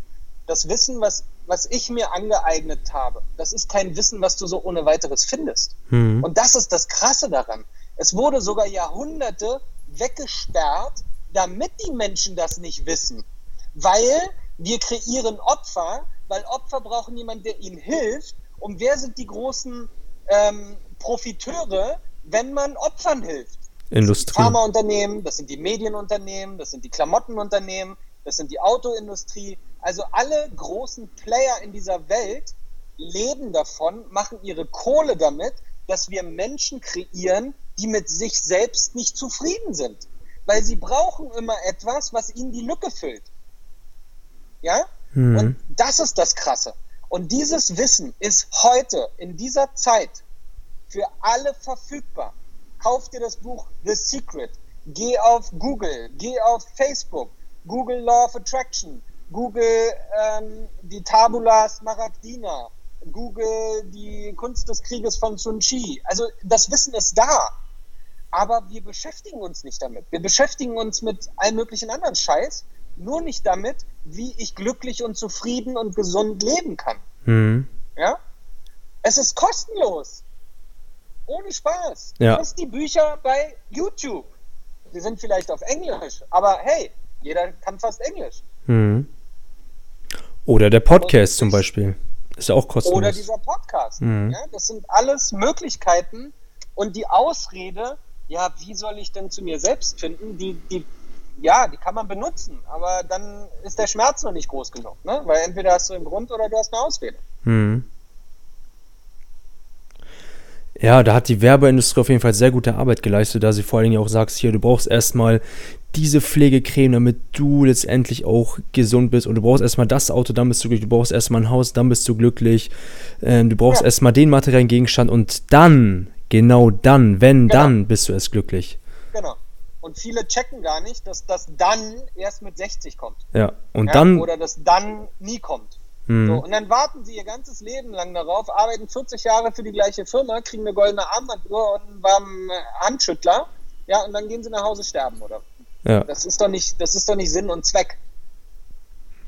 Das Wissen, was, was ich mir angeeignet habe, das ist kein Wissen, was du so ohne weiteres findest. Mhm. Und das ist das Krasse daran. Es wurde sogar Jahrhunderte weggesperrt, damit die Menschen das nicht wissen. Weil wir kreieren Opfer, weil Opfer brauchen jemanden, der ihnen hilft. Und wer sind die großen ähm, Profiteure, wenn man Opfern hilft? Industrie. Pharmaunternehmen, das sind die Medienunternehmen, das sind die Klamottenunternehmen, das sind die Autoindustrie. Also alle großen Player in dieser Welt leben davon, machen ihre Kohle damit, dass wir Menschen kreieren, die mit sich selbst nicht zufrieden sind. Weil sie brauchen immer etwas, was ihnen die Lücke füllt. Ja? Mhm. Und das ist das Krasse. Und dieses Wissen ist heute, in dieser Zeit, für alle verfügbar. Kauf dir das Buch The Secret. Geh auf Google, geh auf Facebook, Google Law of Attraction, Google ähm, die Tabula Smaragdina, Google die Kunst des Krieges von Sun Chi. Also das Wissen ist da aber wir beschäftigen uns nicht damit. Wir beschäftigen uns mit allem möglichen anderen Scheiß, nur nicht damit, wie ich glücklich und zufrieden und gesund leben kann. Mhm. Ja? Es ist kostenlos. Ohne Spaß. Ja. Du hast die Bücher bei YouTube. Die sind vielleicht auf Englisch, aber hey, Jeder kann fast Englisch. Mhm. Oder der Podcast zum Beispiel. Ist ja auch kostenlos. Oder dieser Podcast. Mhm. Ja, das sind alles Möglichkeiten und die Ausrede, ja, wie soll ich denn zu mir selbst finden, die, die, ja, die kann man benutzen, aber dann ist der Schmerz noch nicht groß genug, ne? Weil entweder hast du einen Grund oder du hast eine Ausrede. Mhm. Ja, da hat die Werbeindustrie auf jeden Fall sehr gute Arbeit geleistet, da sie vor allen Dingen auch sagst, hier, du brauchst erstmal diese Pflegecreme, damit du letztendlich auch gesund bist. Und du brauchst erstmal das Auto, dann bist du glücklich. Du brauchst erstmal ein Haus, dann bist du glücklich. Ähm, du brauchst ja. erstmal den materiellen Gegenstand und dann, genau dann, wenn genau. dann, bist du erst glücklich. Genau. Und viele checken gar nicht, dass das dann erst mit 60 kommt. Ja, und ja? dann. Oder das dann nie kommt. Mhm. So, und dann warten sie ihr ganzes Leben lang darauf, arbeiten 40 Jahre für die gleiche Firma, kriegen eine goldene Armbanduhr und einen warmen Handschüttler. Ja, und dann gehen sie nach Hause sterben, oder ja. Das ist doch nicht, das ist doch nicht Sinn und Zweck.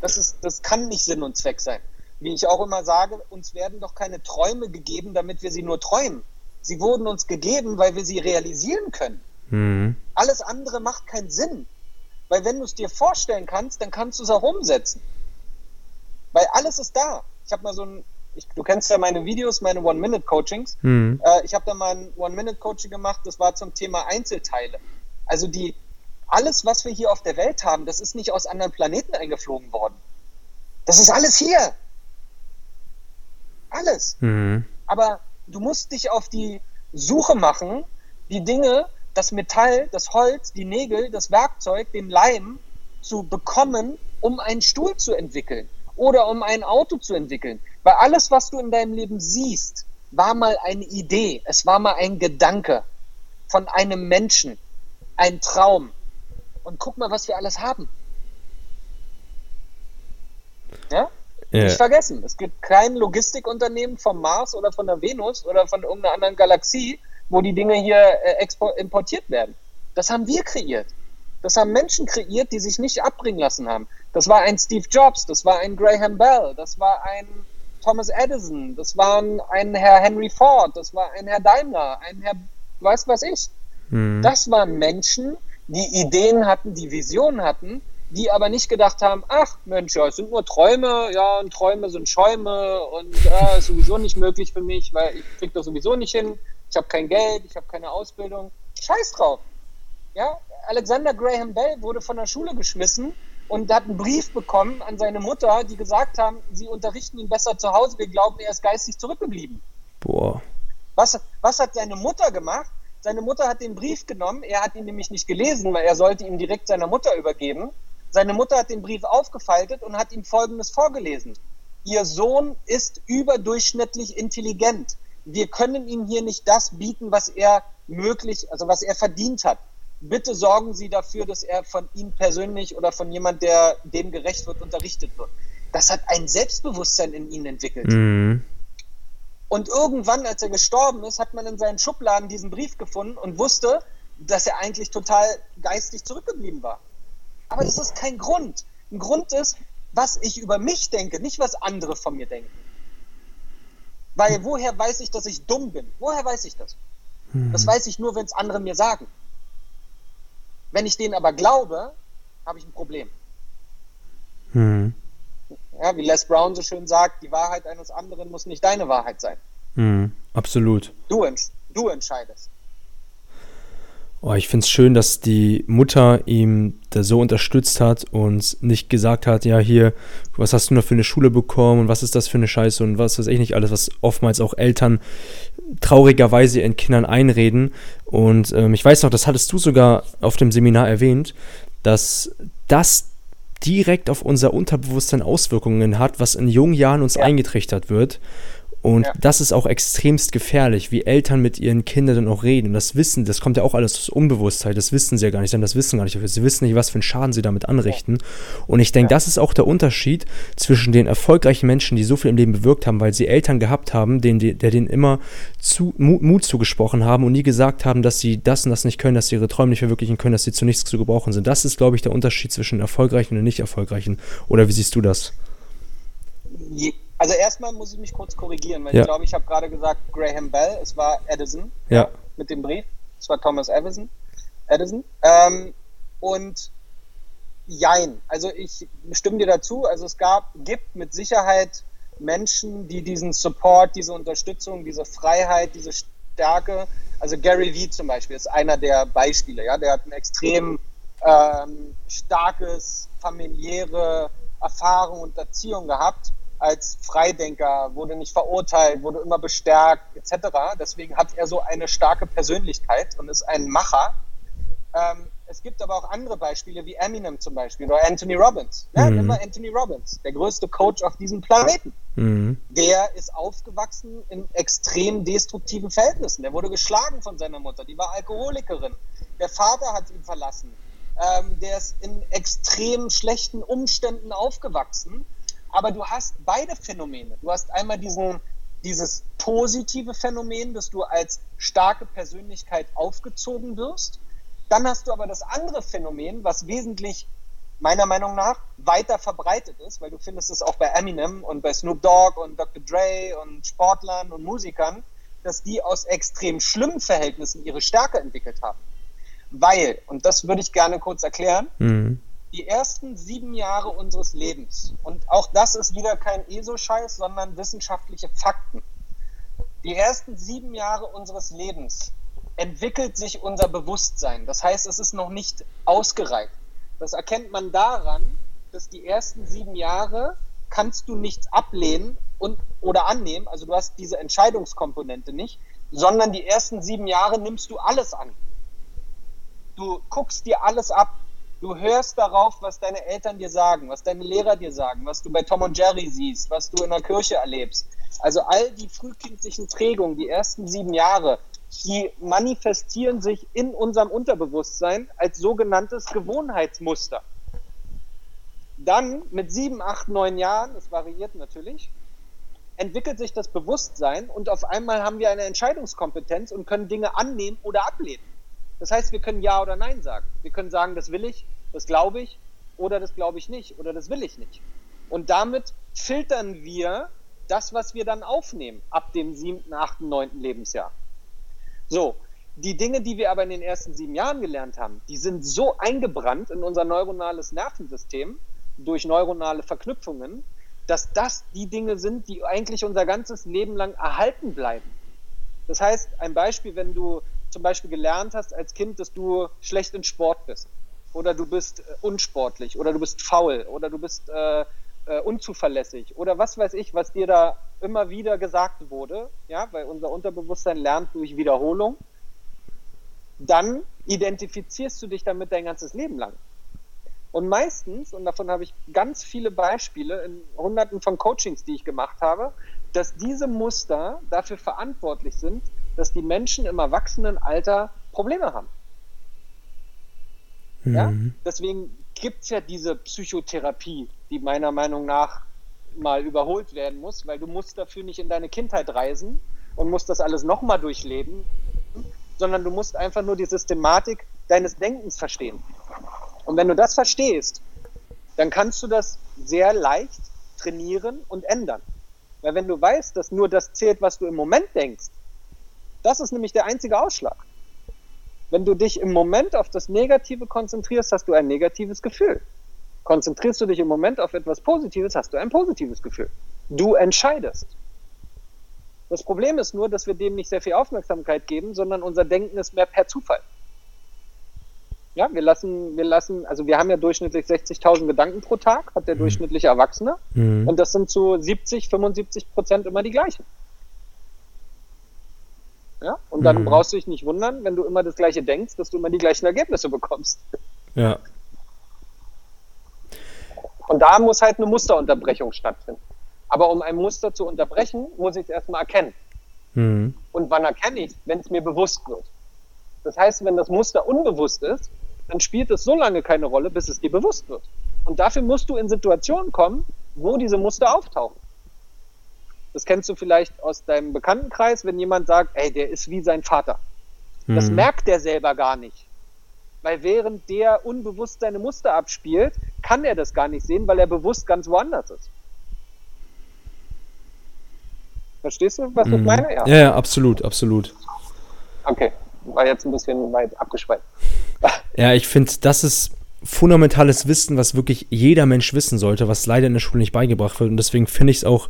Das ist, das kann nicht Sinn und Zweck sein. Wie ich auch immer sage, uns werden doch keine Träume gegeben, damit wir sie nur träumen. Sie wurden uns gegeben, weil wir sie realisieren können. Mhm. Alles andere macht keinen Sinn. Weil wenn du es dir vorstellen kannst, dann kannst du es auch umsetzen. Weil alles ist da. Ich habe mal so ein, ich, du kennst ja meine Videos, meine One-Minute-Coachings. Mhm. Äh, ich habe da mal ein One-Minute-Coaching gemacht, das war zum Thema Einzelteile. Also die, alles, was wir hier auf der Welt haben, das ist nicht aus anderen Planeten eingeflogen worden. Das ist alles hier. Alles. Mhm. Aber du musst dich auf die Suche machen, die Dinge, das Metall, das Holz, die Nägel, das Werkzeug, den Leim zu bekommen, um einen Stuhl zu entwickeln oder um ein Auto zu entwickeln. Weil alles, was du in deinem Leben siehst, war mal eine Idee, es war mal ein Gedanke von einem Menschen, ein Traum. Und guck mal, was wir alles haben. Ja? Yeah. Nicht vergessen, es gibt kein Logistikunternehmen vom Mars oder von der Venus oder von irgendeiner anderen Galaxie, wo die Dinge hier äh, importiert werden. Das haben wir kreiert. Das haben Menschen kreiert, die sich nicht abbringen lassen haben. Das war ein Steve Jobs, das war ein Graham Bell, das war ein Thomas Edison, das war ein Herr Henry Ford, das war ein Herr Daimler, ein Herr, weiß was ich. Mhm. Das waren Menschen, die Ideen hatten, die Visionen hatten, die aber nicht gedacht haben, ach Mensch, ja, es sind nur Träume, ja, und Träume sind Schäume und äh, ist sowieso nicht möglich für mich, weil ich krieg das sowieso nicht hin, ich habe kein Geld, ich habe keine Ausbildung. Scheiß drauf. Ja, Alexander Graham Bell wurde von der Schule geschmissen und hat einen Brief bekommen an seine Mutter, die gesagt haben, sie unterrichten ihn besser zu Hause, wir glauben, er ist geistig zurückgeblieben. Boah. Was, was hat seine Mutter gemacht? Seine Mutter hat den Brief genommen, er hat ihn nämlich nicht gelesen, weil er sollte ihn direkt seiner Mutter übergeben. Seine Mutter hat den Brief aufgefaltet und hat ihm Folgendes vorgelesen. Ihr Sohn ist überdurchschnittlich intelligent. Wir können ihm hier nicht das bieten, was er möglich, also was er verdient hat. Bitte sorgen Sie dafür, dass er von ihm persönlich oder von jemand, der dem gerecht wird, unterrichtet wird. Das hat ein Selbstbewusstsein in ihn entwickelt. Mhm. Und irgendwann, als er gestorben ist, hat man in seinen Schubladen diesen Brief gefunden und wusste, dass er eigentlich total geistig zurückgeblieben war. Aber das ist kein Grund. Ein Grund ist, was ich über mich denke, nicht was andere von mir denken. Weil woher weiß ich, dass ich dumm bin? Woher weiß ich das? Das hm. weiß ich nur, wenn es andere mir sagen. Wenn ich denen aber glaube, habe ich ein Problem. Hm ja, wie Les Brown so schön sagt, die Wahrheit eines anderen muss nicht deine Wahrheit sein. Mhm, absolut. Du, du entscheidest. Oh, ich finde es schön, dass die Mutter ihm da so unterstützt hat und nicht gesagt hat, ja, hier, was hast du noch für eine Schule bekommen und was ist das für eine Scheiße und was weiß ich nicht alles, was oftmals auch Eltern traurigerweise ihren Kindern einreden. Und ähm, ich weiß noch, das hattest du sogar auf dem Seminar erwähnt, dass das direkt auf unser Unterbewusstsein Auswirkungen hat, was in jungen Jahren uns ja. eingetrichtert wird. Und ja. das ist auch extremst gefährlich, wie Eltern mit ihren Kindern dann auch reden. Und das Wissen, das kommt ja auch alles aus Unbewusstheit, das wissen sie ja gar nicht, das wissen gar nicht. Sie wissen nicht, was für einen Schaden sie damit anrichten. Und ich denke, ja. das ist auch der Unterschied zwischen den erfolgreichen Menschen, die so viel im Leben bewirkt haben, weil sie Eltern gehabt haben, denen, die, der denen immer zu, Mut, Mut zugesprochen haben und nie gesagt haben, dass sie das und das nicht können, dass sie ihre Träume nicht verwirklichen können, dass sie zu nichts zu gebrauchen sind. Das ist, glaube ich, der Unterschied zwischen erfolgreichen und nicht erfolgreichen. Oder wie siehst du das? Also erstmal muss ich mich kurz korrigieren, weil ja. ich glaube, ich habe gerade gesagt Graham Bell, es war Edison ja. mit dem Brief, es war Thomas Edison. Edison. Ähm, und jein. Also ich stimme dir dazu. Also es gab, gibt mit Sicherheit Menschen, die diesen Support, diese Unterstützung, diese Freiheit, diese Stärke, also Gary Vee zum Beispiel ist einer der Beispiele, ja, der hat ein extrem ähm, starkes familiäre Erfahrung und Erziehung gehabt als Freidenker, wurde nicht verurteilt, wurde immer bestärkt etc. Deswegen hat er so eine starke Persönlichkeit und ist ein Macher. Ähm, es gibt aber auch andere Beispiele wie Eminem zum Beispiel oder Anthony Robbins. Ja, mhm. immer Anthony Robbins, der größte Coach auf diesem Planeten. Mhm. Der ist aufgewachsen in extrem destruktiven Verhältnissen. Der wurde geschlagen von seiner Mutter, die war Alkoholikerin. Der Vater hat ihn verlassen. Ähm, der ist in extrem schlechten Umständen aufgewachsen. Aber du hast beide Phänomene. Du hast einmal diesen, dieses positive Phänomen, dass du als starke Persönlichkeit aufgezogen wirst dann hast du aber das andere Phänomen, was wesentlich meiner Meinung nach weiter verbreitet ist, weil du findest es auch bei Eminem und bei Snoop Dogg und Dr. Dre und Sportlern und Musikern, dass die aus extrem schlimmen Verhältnissen ihre Stärke entwickelt haben. Weil, und das würde ich gerne kurz erklären, mhm. Die ersten sieben Jahre unseres Lebens, und auch das ist wieder kein ESO-Scheiß, sondern wissenschaftliche Fakten. Die ersten sieben Jahre unseres Lebens entwickelt sich unser Bewusstsein. Das heißt, es ist noch nicht ausgereift. Das erkennt man daran, dass die ersten sieben Jahre kannst du nichts ablehnen und, oder annehmen. Also du hast diese Entscheidungskomponente nicht, sondern die ersten sieben Jahre nimmst du alles an. Du guckst dir alles ab. Du hörst darauf, was deine Eltern dir sagen, was deine Lehrer dir sagen, was du bei Tom und Jerry siehst, was du in der Kirche erlebst. Also all die frühkindlichen Prägungen, die ersten sieben Jahre, die manifestieren sich in unserem Unterbewusstsein als sogenanntes Gewohnheitsmuster. Dann mit sieben, acht, neun Jahren, es variiert natürlich, entwickelt sich das Bewusstsein und auf einmal haben wir eine Entscheidungskompetenz und können Dinge annehmen oder ablehnen. Das heißt, wir können Ja oder Nein sagen. Wir können sagen, das will ich, das glaube ich oder das glaube ich nicht oder das will ich nicht. Und damit filtern wir das, was wir dann aufnehmen ab dem siebten, achten, neunten Lebensjahr. So, die Dinge, die wir aber in den ersten sieben Jahren gelernt haben, die sind so eingebrannt in unser neuronales Nervensystem durch neuronale Verknüpfungen, dass das die Dinge sind, die eigentlich unser ganzes Leben lang erhalten bleiben. Das heißt, ein Beispiel, wenn du zum Beispiel gelernt hast als Kind, dass du schlecht in Sport bist. Oder du bist äh, unsportlich. Oder du bist faul. Oder du bist äh, äh, unzuverlässig. Oder was weiß ich, was dir da immer wieder gesagt wurde, ja, weil unser Unterbewusstsein lernt durch Wiederholung, dann identifizierst du dich damit dein ganzes Leben lang. Und meistens, und davon habe ich ganz viele Beispiele in hunderten von Coachings, die ich gemacht habe, dass diese Muster dafür verantwortlich sind, dass die Menschen im Erwachsenenalter Probleme haben. Mhm. Ja? Deswegen gibt es ja diese Psychotherapie, die meiner Meinung nach mal überholt werden muss, weil du musst dafür nicht in deine Kindheit reisen und musst das alles nochmal durchleben, sondern du musst einfach nur die Systematik deines Denkens verstehen. Und wenn du das verstehst, dann kannst du das sehr leicht trainieren und ändern. Weil wenn du weißt, dass nur das zählt, was du im Moment denkst, das ist nämlich der einzige Ausschlag. Wenn du dich im Moment auf das Negative konzentrierst, hast du ein negatives Gefühl. Konzentrierst du dich im Moment auf etwas Positives, hast du ein positives Gefühl. Du entscheidest. Das Problem ist nur, dass wir dem nicht sehr viel Aufmerksamkeit geben, sondern unser Denken ist mehr per Zufall. Ja, wir lassen, wir lassen, also wir haben ja durchschnittlich 60.000 Gedanken pro Tag, hat der mhm. durchschnittliche Erwachsene. Mhm. Und das sind zu 70, 75 Prozent immer die gleichen. Ja? Und dann mhm. brauchst du dich nicht wundern, wenn du immer das Gleiche denkst, dass du immer die gleichen Ergebnisse bekommst. Ja. Und da muss halt eine Musterunterbrechung stattfinden. Aber um ein Muster zu unterbrechen, muss ich es erstmal erkennen. Mhm. Und wann erkenne ich es? Wenn es mir bewusst wird. Das heißt, wenn das Muster unbewusst ist, dann spielt es so lange keine Rolle, bis es dir bewusst wird. Und dafür musst du in Situationen kommen, wo diese Muster auftauchen. Das kennst du vielleicht aus deinem Bekanntenkreis, wenn jemand sagt, ey, der ist wie sein Vater. Das mhm. merkt der selber gar nicht. Weil während der unbewusst seine Muster abspielt, kann er das gar nicht sehen, weil er bewusst ganz woanders ist. Verstehst du, was mhm. ich meine? Ja. ja, ja, absolut, absolut. Okay, war jetzt ein bisschen weit abgeschweift. ja, ich finde, das ist fundamentales Wissen, was wirklich jeder Mensch wissen sollte, was leider in der Schule nicht beigebracht wird. Und deswegen finde ich es auch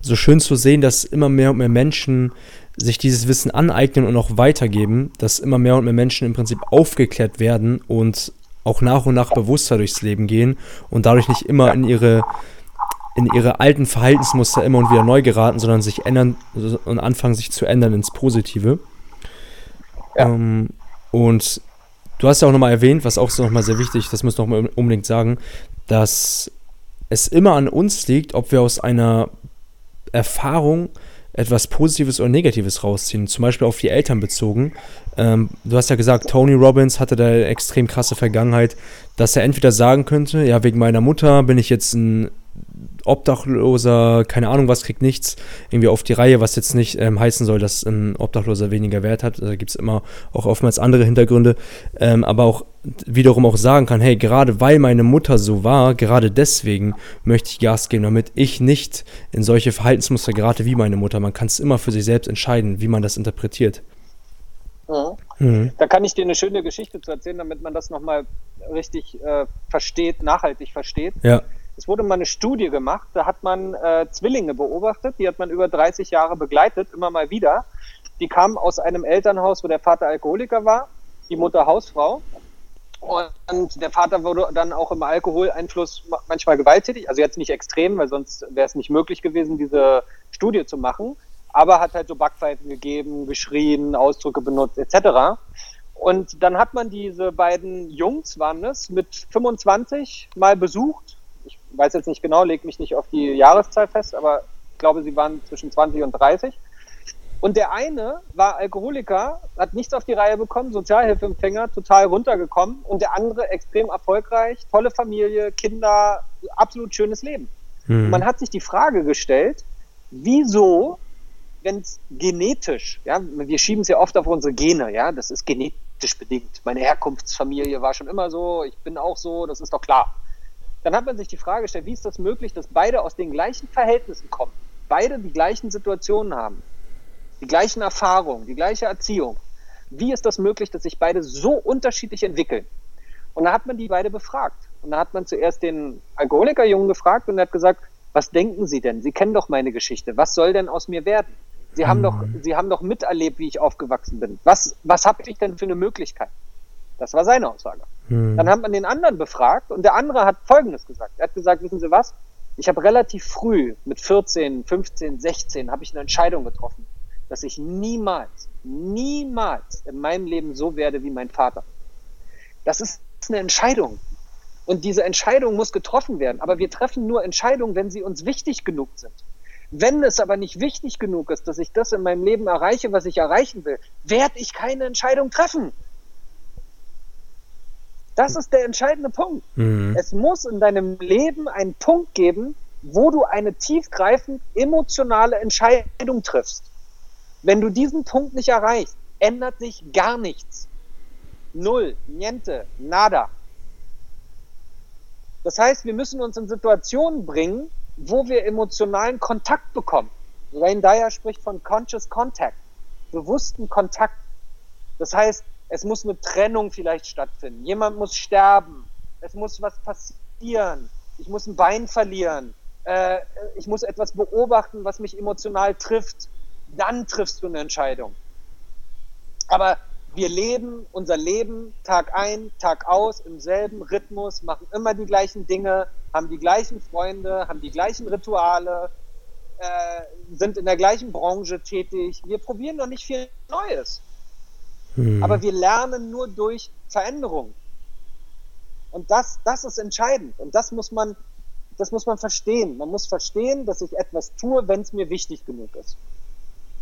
so schön zu sehen, dass immer mehr und mehr Menschen sich dieses Wissen aneignen und auch weitergeben, dass immer mehr und mehr Menschen im Prinzip aufgeklärt werden und auch nach und nach bewusster durchs Leben gehen und dadurch nicht immer in ihre in ihre alten Verhaltensmuster immer und wieder neu geraten, sondern sich ändern und anfangen sich zu ändern ins Positive. Ja. Ähm, und du hast ja auch nochmal erwähnt, was auch so nochmal sehr wichtig, das müssen wir noch unbedingt sagen, dass es immer an uns liegt, ob wir aus einer Erfahrung etwas Positives oder Negatives rausziehen. Zum Beispiel auf die Eltern bezogen. Ähm, du hast ja gesagt, Tony Robbins hatte da eine extrem krasse Vergangenheit, dass er entweder sagen könnte, ja, wegen meiner Mutter bin ich jetzt ein Obdachloser, keine Ahnung was, kriegt nichts irgendwie auf die Reihe, was jetzt nicht ähm, heißen soll, dass ein Obdachloser weniger Wert hat. Da gibt es immer auch oftmals andere Hintergründe. Ähm, aber auch wiederum auch sagen kann, hey, gerade weil meine Mutter so war, gerade deswegen möchte ich Gas geben, damit ich nicht in solche Verhaltensmuster gerate wie meine Mutter. Man kann es immer für sich selbst entscheiden, wie man das interpretiert. Mhm. Mhm. Da kann ich dir eine schöne Geschichte zu erzählen, damit man das nochmal richtig äh, versteht, nachhaltig versteht. Ja. Es wurde mal eine Studie gemacht, da hat man äh, Zwillinge beobachtet, die hat man über 30 Jahre begleitet, immer mal wieder. Die kamen aus einem Elternhaus, wo der Vater Alkoholiker war, die Mutter Hausfrau. Und der Vater wurde dann auch im Alkoholeinfluss manchmal gewalttätig, also jetzt nicht extrem, weil sonst wäre es nicht möglich gewesen, diese Studie zu machen, aber hat halt so Backpfeifen gegeben, geschrien, Ausdrücke benutzt etc. Und dann hat man diese beiden Jungs, waren es, mit 25 mal besucht weiß jetzt nicht genau, lege mich nicht auf die Jahreszahl fest, aber ich glaube, sie waren zwischen 20 und 30. Und der eine war Alkoholiker, hat nichts auf die Reihe bekommen, Sozialhilfeempfänger, total runtergekommen. Und der andere extrem erfolgreich, tolle Familie, Kinder, absolut schönes Leben. Mhm. Man hat sich die Frage gestellt, wieso, wenn es genetisch, ja, wir schieben es ja oft auf unsere Gene, ja, das ist genetisch bedingt. Meine Herkunftsfamilie war schon immer so, ich bin auch so, das ist doch klar. Dann hat man sich die Frage gestellt, wie ist das möglich, dass beide aus den gleichen Verhältnissen kommen, beide die gleichen Situationen haben, die gleichen Erfahrungen, die gleiche Erziehung. Wie ist das möglich, dass sich beide so unterschiedlich entwickeln? Und da hat man die beide befragt. Und da hat man zuerst den Alkoholikerjungen gefragt und er hat gesagt, was denken Sie denn? Sie kennen doch meine Geschichte. Was soll denn aus mir werden? Sie haben doch, mhm. Sie haben doch miterlebt, wie ich aufgewachsen bin. Was, was habe ich denn für eine Möglichkeit? Das war seine Aussage. Hm. Dann hat man den anderen befragt und der andere hat Folgendes gesagt. Er hat gesagt, wissen Sie was? Ich habe relativ früh, mit 14, 15, 16, habe ich eine Entscheidung getroffen, dass ich niemals, niemals in meinem Leben so werde wie mein Vater. Das ist eine Entscheidung. Und diese Entscheidung muss getroffen werden. Aber wir treffen nur Entscheidungen, wenn sie uns wichtig genug sind. Wenn es aber nicht wichtig genug ist, dass ich das in meinem Leben erreiche, was ich erreichen will, werde ich keine Entscheidung treffen. Das ist der entscheidende Punkt. Mhm. Es muss in deinem Leben einen Punkt geben, wo du eine tiefgreifend emotionale Entscheidung triffst. Wenn du diesen Punkt nicht erreichst, ändert sich gar nichts. Null, niente, nada. Das heißt, wir müssen uns in Situationen bringen, wo wir emotionalen Kontakt bekommen. Rain Dyer spricht von Conscious Contact, bewussten Kontakt. Das heißt, es muss eine Trennung vielleicht stattfinden. Jemand muss sterben. Es muss was passieren. Ich muss ein Bein verlieren. Äh, ich muss etwas beobachten, was mich emotional trifft. Dann triffst du eine Entscheidung. Aber wir leben unser Leben Tag ein, Tag aus im selben Rhythmus, machen immer die gleichen Dinge, haben die gleichen Freunde, haben die gleichen Rituale, äh, sind in der gleichen Branche tätig. Wir probieren doch nicht viel Neues. Hm. Aber wir lernen nur durch Veränderung. Und das, das ist entscheidend. Und das muss man, das muss man verstehen. Man muss verstehen, dass ich etwas tue, wenn es mir wichtig genug ist.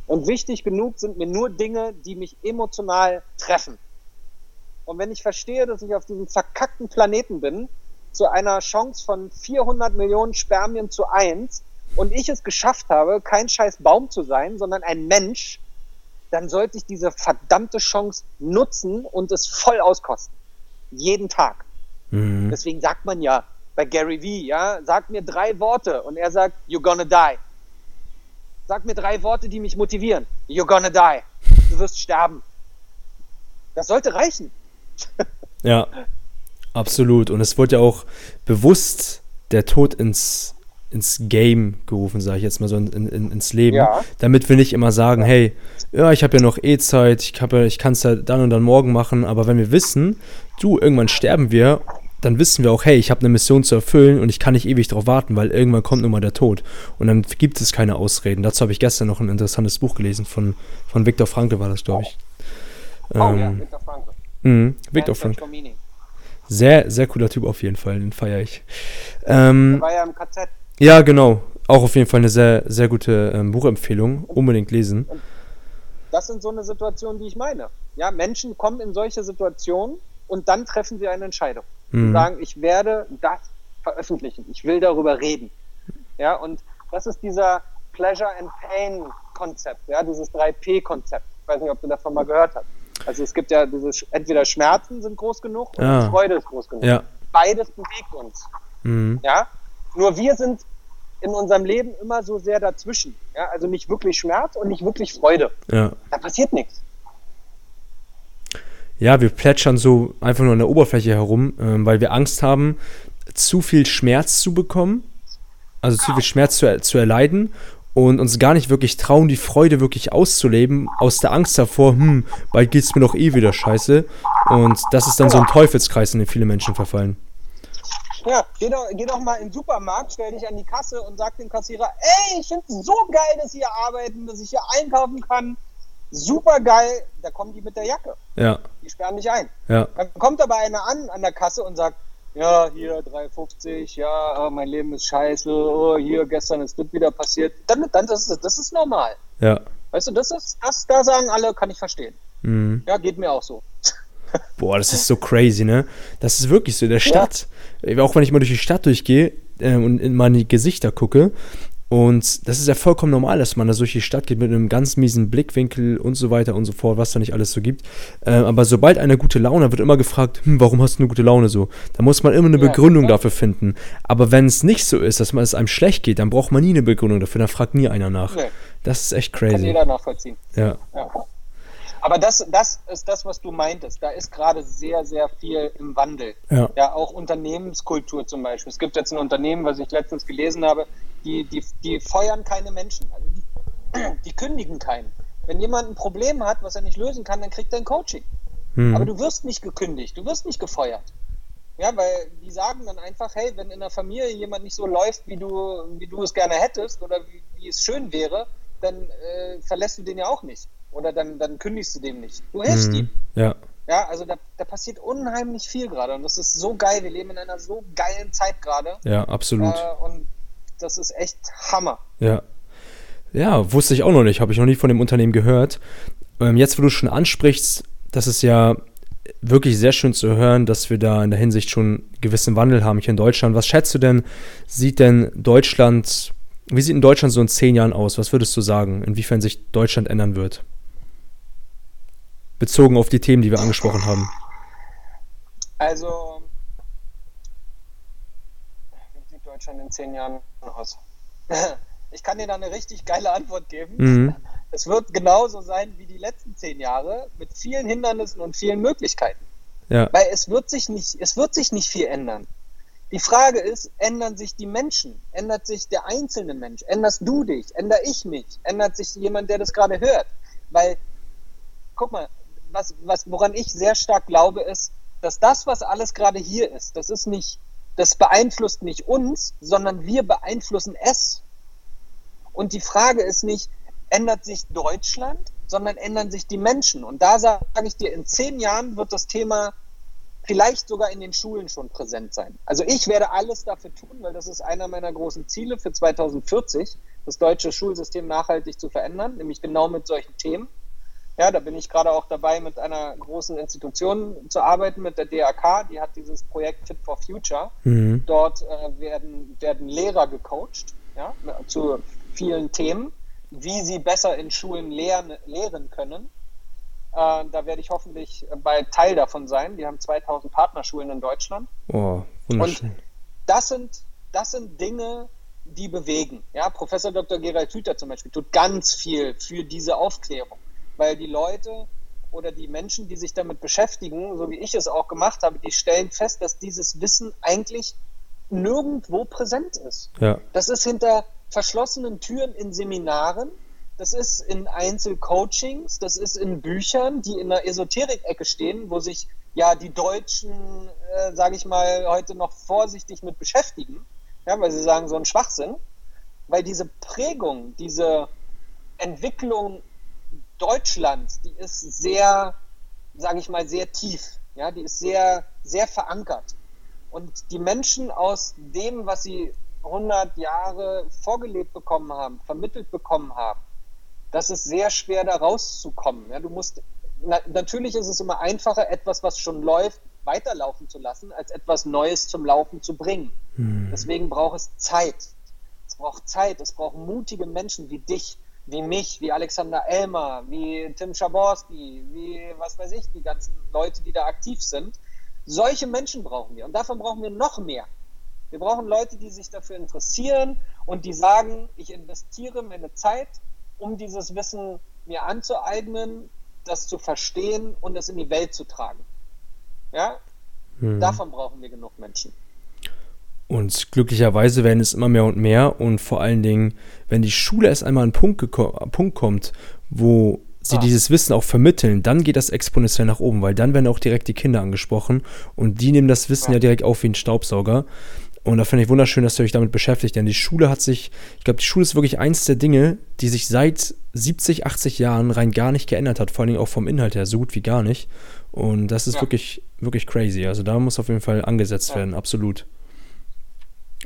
Und wichtig genug sind mir nur Dinge, die mich emotional treffen. Und wenn ich verstehe, dass ich auf diesem verkackten Planeten bin, zu einer Chance von 400 Millionen Spermien zu eins, und ich es geschafft habe, kein scheiß Baum zu sein, sondern ein Mensch, dann sollte ich diese verdammte Chance nutzen und es voll auskosten. Jeden Tag. Mhm. Deswegen sagt man ja bei Gary Vee, ja, sag mir drei Worte und er sagt, you're gonna die. Sag mir drei Worte, die mich motivieren. You're gonna die. Du wirst sterben. Das sollte reichen. ja. Absolut. Und es wurde ja auch bewusst der Tod ins, ins Game gerufen, sage ich jetzt mal so, in, in, ins Leben. Ja. Damit wir nicht immer sagen, hey, ja, ich habe ja noch eh Zeit, ich, ich kann es ja dann und dann morgen machen. Aber wenn wir wissen, du, irgendwann sterben wir, dann wissen wir auch, hey, ich habe eine Mission zu erfüllen und ich kann nicht ewig darauf warten, weil irgendwann kommt nun mal der Tod. Und dann gibt es keine Ausreden. Dazu habe ich gestern noch ein interessantes Buch gelesen von, von Viktor Frankl, war das, glaube ich. Oh, ähm, ja, Viktor Frankl. Mh, Viktor Frankl. Sehr, sehr cooler Typ auf jeden Fall, den feiere ich. Ähm, der war ja im KZ. Ja, genau. Auch auf jeden Fall eine sehr, sehr gute ähm, Buchempfehlung. Unbedingt lesen. Und das sind so eine Situation, die ich meine. Ja, Menschen kommen in solche Situationen und dann treffen sie eine Entscheidung. Mhm. Und sagen, ich werde das veröffentlichen. Ich will darüber reden. Ja, und das ist dieser Pleasure and Pain Konzept, ja, dieses 3P-Konzept. Ich weiß nicht, ob du davon mal gehört hast. Also es gibt ja diese, entweder Schmerzen sind groß genug oder ja. Freude ist groß genug. Ja. Beides bewegt uns. Mhm. Ja, nur wir sind in unserem Leben immer so sehr dazwischen. Ja, also nicht wirklich Schmerz und nicht wirklich Freude. Ja. Da passiert nichts. Ja, wir plätschern so einfach nur an der Oberfläche herum, äh, weil wir Angst haben, zu viel Schmerz zu bekommen, also zu viel Schmerz zu, zu erleiden und uns gar nicht wirklich trauen, die Freude wirklich auszuleben, aus der Angst davor, hm, bald geht's mir doch eh wieder scheiße. Und das ist dann so ein Teufelskreis, in den viele Menschen verfallen. Ja, geh doch, geh doch mal in den Supermarkt, stell dich an die Kasse und sag dem Kassierer, ey, ich finde es so geil, dass Sie hier arbeiten, dass ich hier einkaufen kann. Super geil, da kommen die mit der Jacke. Ja. Die sperren dich ein. Ja. Dann kommt aber einer an an der Kasse und sagt, ja, hier 3,50, ja, oh, mein Leben ist scheiße, oh, hier gestern ist das wieder passiert. Dann, dann das, ist, das ist normal. Ja. Weißt du, das ist, das, da sagen alle, kann ich verstehen. Mhm. Ja, geht mir auch so. Boah, das ist so crazy, ne? Das ist wirklich so. In der Stadt, ja. auch wenn ich mal durch die Stadt durchgehe äh, und in meine Gesichter gucke, und das ist ja vollkommen normal, dass man da durch die Stadt geht mit einem ganz miesen Blickwinkel und so weiter und so fort, was da nicht alles so gibt. Äh, aber sobald einer gute Laune hat, wird immer gefragt, hm, warum hast du eine gute Laune so? Da muss man immer eine ja, Begründung ja. dafür finden. Aber wenn es nicht so ist, dass man es einem schlecht geht, dann braucht man nie eine Begründung dafür, dann fragt nie einer nach. Nee. Das ist echt crazy. Kann jeder nachvollziehen. Ja. ja. Aber das, das ist das, was du meintest. Da ist gerade sehr, sehr viel im Wandel. Ja. ja, auch Unternehmenskultur zum Beispiel. Es gibt jetzt ein Unternehmen, was ich letztens gelesen habe, die, die, die feuern keine Menschen. Also die, die kündigen keinen. Wenn jemand ein Problem hat, was er nicht lösen kann, dann kriegt er ein Coaching. Hm. Aber du wirst nicht gekündigt, du wirst nicht gefeuert. Ja, weil die sagen dann einfach, hey, wenn in der Familie jemand nicht so läuft, wie du, wie du es gerne hättest oder wie, wie es schön wäre, dann äh, verlässt du den ja auch nicht. Oder dann, dann kündigst du dem nicht. Du hilfst mhm. ihm. Ja. Ja, also da, da passiert unheimlich viel gerade und das ist so geil. Wir leben in einer so geilen Zeit gerade. Ja, absolut. Äh, und das ist echt Hammer. Ja. Ja, wusste ich auch noch nicht, habe ich noch nie von dem Unternehmen gehört. Ähm, jetzt, wo du schon ansprichst, das ist ja wirklich sehr schön zu hören, dass wir da in der Hinsicht schon gewissen Wandel haben hier in Deutschland. Was schätzt du denn, sieht denn Deutschland, wie sieht in Deutschland so in zehn Jahren aus? Was würdest du sagen, inwiefern sich Deutschland ändern wird? Bezogen auf die Themen, die wir angesprochen haben? Also, wie sieht Deutschland in zehn Jahren aus? Ich kann dir da eine richtig geile Antwort geben. Mhm. Es wird genauso sein wie die letzten zehn Jahre mit vielen Hindernissen und vielen Möglichkeiten. Ja. Weil es wird sich nicht, es wird sich nicht viel ändern. Die Frage ist, ändern sich die Menschen? Ändert sich der einzelne Mensch? Änderst du dich? Ändere ich mich? Ändert sich jemand, der das gerade hört? Weil, guck mal, was, was, woran ich sehr stark glaube, ist, dass das, was alles gerade hier ist, das ist nicht, das beeinflusst nicht uns, sondern wir beeinflussen es. Und die Frage ist nicht, ändert sich Deutschland, sondern ändern sich die Menschen. Und da sage ich dir, in zehn Jahren wird das Thema vielleicht sogar in den Schulen schon präsent sein. Also ich werde alles dafür tun, weil das ist einer meiner großen Ziele für 2040, das deutsche Schulsystem nachhaltig zu verändern, nämlich genau mit solchen Themen. Ja, da bin ich gerade auch dabei, mit einer großen Institution zu arbeiten, mit der DAK. Die hat dieses Projekt Fit for Future. Mhm. Dort äh, werden, werden Lehrer gecoacht ja, zu vielen Themen, wie sie besser in Schulen lehren, lehren können. Äh, da werde ich hoffentlich bei Teil davon sein. Die haben 2000 Partnerschulen in Deutschland. Oh, wunderschön. Und das sind, das sind Dinge, die bewegen. Ja, Professor Dr. Gerald Hüther zum Beispiel tut ganz viel für diese Aufklärung weil die Leute oder die Menschen, die sich damit beschäftigen, so wie ich es auch gemacht habe, die stellen fest, dass dieses Wissen eigentlich nirgendwo präsent ist. Ja. Das ist hinter verschlossenen Türen in Seminaren, das ist in Einzelcoachings, das ist in Büchern, die in der Esoterik-Ecke stehen, wo sich ja die Deutschen, äh, sage ich mal, heute noch vorsichtig mit beschäftigen, ja, weil sie sagen, so ein Schwachsinn, weil diese Prägung, diese Entwicklung Deutschlands, die ist sehr, sage ich mal, sehr tief. Ja, die ist sehr, sehr verankert. Und die Menschen aus dem, was sie 100 Jahre vorgelebt bekommen haben, vermittelt bekommen haben, das ist sehr schwer, da rauszukommen. Ja, du musst, na, natürlich ist es immer einfacher, etwas, was schon läuft, weiterlaufen zu lassen, als etwas Neues zum Laufen zu bringen. Hm. Deswegen braucht es Zeit. Es braucht Zeit, es braucht mutige Menschen wie dich, wie mich, wie Alexander Elmer, wie Tim Schaborski, wie was weiß ich, die ganzen Leute, die da aktiv sind. Solche Menschen brauchen wir und davon brauchen wir noch mehr. Wir brauchen Leute, die sich dafür interessieren und die sagen, ich investiere meine Zeit, um dieses Wissen mir anzueignen, das zu verstehen und es in die Welt zu tragen. Ja? Hm. Davon brauchen wir genug Menschen. Und glücklicherweise werden es immer mehr und mehr. Und vor allen Dingen, wenn die Schule erst einmal an einen Punkt, Punkt kommt, wo sie ah. dieses Wissen auch vermitteln, dann geht das exponentiell nach oben, weil dann werden auch direkt die Kinder angesprochen und die nehmen das Wissen ja, ja direkt auf wie ein Staubsauger. Und da finde ich wunderschön, dass ihr euch damit beschäftigt, denn die Schule hat sich, ich glaube, die Schule ist wirklich eins der Dinge, die sich seit 70, 80 Jahren rein gar nicht geändert hat, vor allen Dingen auch vom Inhalt her, so gut wie gar nicht. Und das ist ja. wirklich, wirklich crazy. Also da muss auf jeden Fall angesetzt ja. werden, absolut.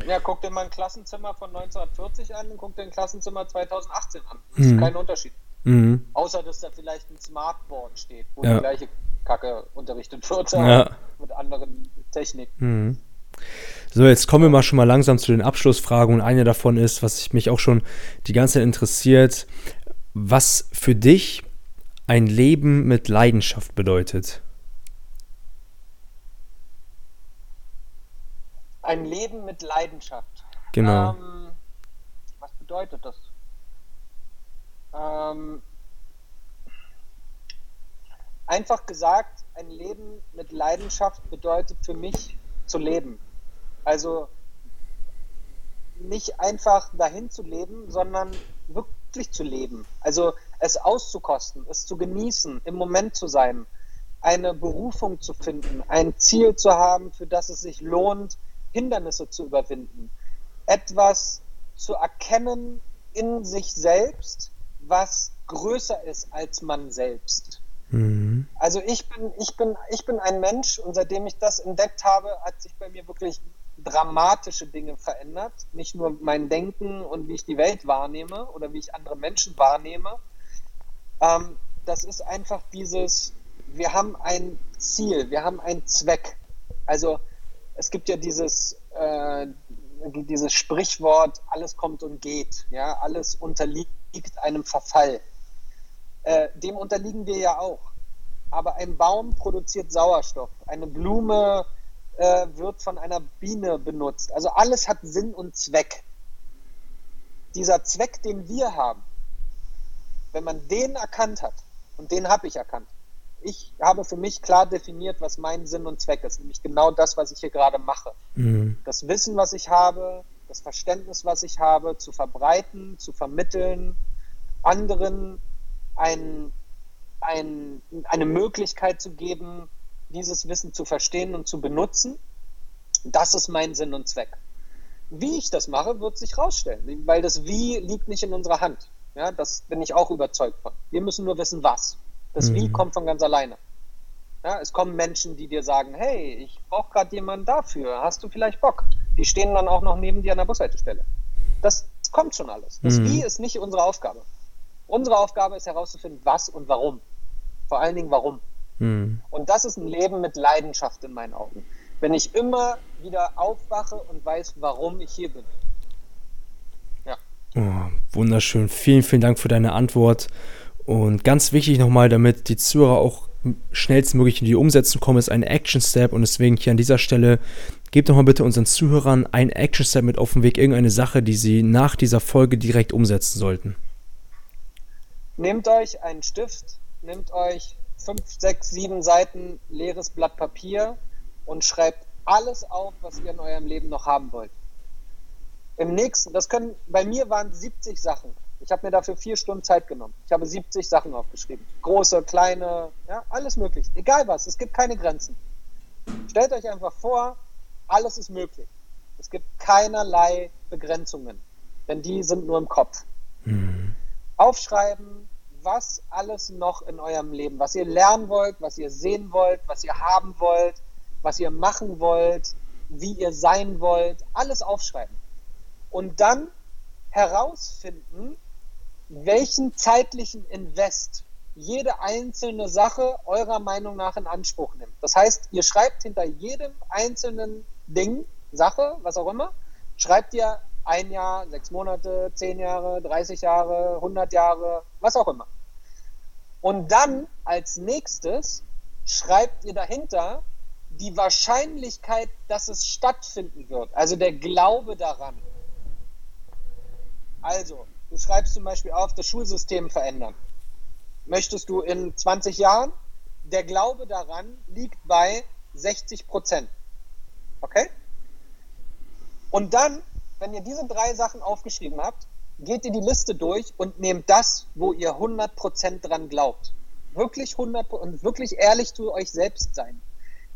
Ja, guck dir mal ein Klassenzimmer von 1940 an und guck dir ein Klassenzimmer 2018 an. Das mhm. ist kein Unterschied. Mhm. Außer, dass da vielleicht ein Smartboard steht, wo ja. die gleiche Kacke unterrichtet wird, ja. mit anderen Techniken. Mhm. So, jetzt kommen wir mal schon mal langsam zu den Abschlussfragen und eine davon ist, was mich auch schon die ganze Zeit interessiert, was für dich ein Leben mit Leidenschaft bedeutet. Ein Leben mit Leidenschaft. Genau. Ähm, was bedeutet das? Ähm, einfach gesagt, ein Leben mit Leidenschaft bedeutet für mich zu leben. Also nicht einfach dahin zu leben, sondern wirklich zu leben. Also es auszukosten, es zu genießen, im Moment zu sein, eine Berufung zu finden, ein Ziel zu haben, für das es sich lohnt, Hindernisse zu überwinden, etwas zu erkennen in sich selbst, was größer ist als man selbst. Mhm. Also ich bin, ich bin, ich bin ein Mensch und seitdem ich das entdeckt habe, hat sich bei mir wirklich dramatische Dinge verändert. Nicht nur mein Denken und wie ich die Welt wahrnehme oder wie ich andere Menschen wahrnehme. Ähm, das ist einfach dieses, wir haben ein Ziel, wir haben einen Zweck. Also es gibt ja dieses, äh, dieses Sprichwort, alles kommt und geht, ja, alles unterliegt einem Verfall. Äh, dem unterliegen wir ja auch. Aber ein Baum produziert Sauerstoff, eine Blume äh, wird von einer Biene benutzt. Also alles hat Sinn und Zweck. Dieser Zweck, den wir haben, wenn man den erkannt hat, und den habe ich erkannt, ich habe für mich klar definiert, was mein Sinn und Zweck ist, nämlich genau das, was ich hier gerade mache. Mhm. Das Wissen, was ich habe, das Verständnis, was ich habe, zu verbreiten, zu vermitteln, anderen ein, ein, eine Möglichkeit zu geben, dieses Wissen zu verstehen und zu benutzen. Das ist mein Sinn und Zweck. Wie ich das mache, wird sich rausstellen, weil das Wie liegt nicht in unserer Hand. Ja, das bin ich auch überzeugt von. Wir müssen nur wissen, was. Das mhm. Wie kommt von ganz alleine. Ja, es kommen Menschen, die dir sagen, hey, ich brauche gerade jemanden dafür, hast du vielleicht Bock? Die stehen dann auch noch neben dir an der Bushaltestelle. Das kommt schon alles. Das mhm. Wie ist nicht unsere Aufgabe. Unsere Aufgabe ist herauszufinden, was und warum. Vor allen Dingen warum. Mhm. Und das ist ein Leben mit Leidenschaft in meinen Augen. Wenn ich immer wieder aufwache und weiß, warum ich hier bin. Ja. Oh, wunderschön. Vielen, vielen Dank für deine Antwort. Und ganz wichtig nochmal, damit die Zuhörer auch schnellstmöglich in die Umsetzung kommen, ist ein Action Step. Und deswegen hier an dieser Stelle, gebt doch mal bitte unseren Zuhörern ein Action Step mit auf den Weg, irgendeine Sache, die sie nach dieser Folge direkt umsetzen sollten. Nehmt euch einen Stift, nehmt euch fünf, sechs, sieben Seiten leeres Blatt Papier und schreibt alles auf, was ihr in eurem Leben noch haben wollt. Im nächsten, das können, bei mir waren 70 Sachen. Ich habe mir dafür vier Stunden Zeit genommen. Ich habe 70 Sachen aufgeschrieben. Große, kleine, ja, alles möglich. Egal was, es gibt keine Grenzen. Stellt euch einfach vor, alles ist möglich. Es gibt keinerlei Begrenzungen, denn die sind nur im Kopf. Mhm. Aufschreiben, was alles noch in eurem Leben, was ihr lernen wollt, was ihr sehen wollt, was ihr haben wollt, was ihr machen wollt, wie ihr sein wollt, alles aufschreiben. Und dann herausfinden, welchen zeitlichen Invest jede einzelne Sache eurer Meinung nach in Anspruch nimmt. Das heißt, ihr schreibt hinter jedem einzelnen Ding, Sache, was auch immer, schreibt ihr ein Jahr, sechs Monate, zehn Jahre, 30 Jahre, 100 Jahre, was auch immer. Und dann als nächstes schreibt ihr dahinter die Wahrscheinlichkeit, dass es stattfinden wird, also der Glaube daran. Also, du schreibst zum Beispiel auf, das Schulsystem verändern. Möchtest du in 20 Jahren? Der Glaube daran liegt bei 60 Prozent. Okay? Und dann, wenn ihr diese drei Sachen aufgeschrieben habt, geht ihr die Liste durch und nehmt das, wo ihr 100% dran glaubt. Wirklich 100% und wirklich ehrlich zu euch selbst sein.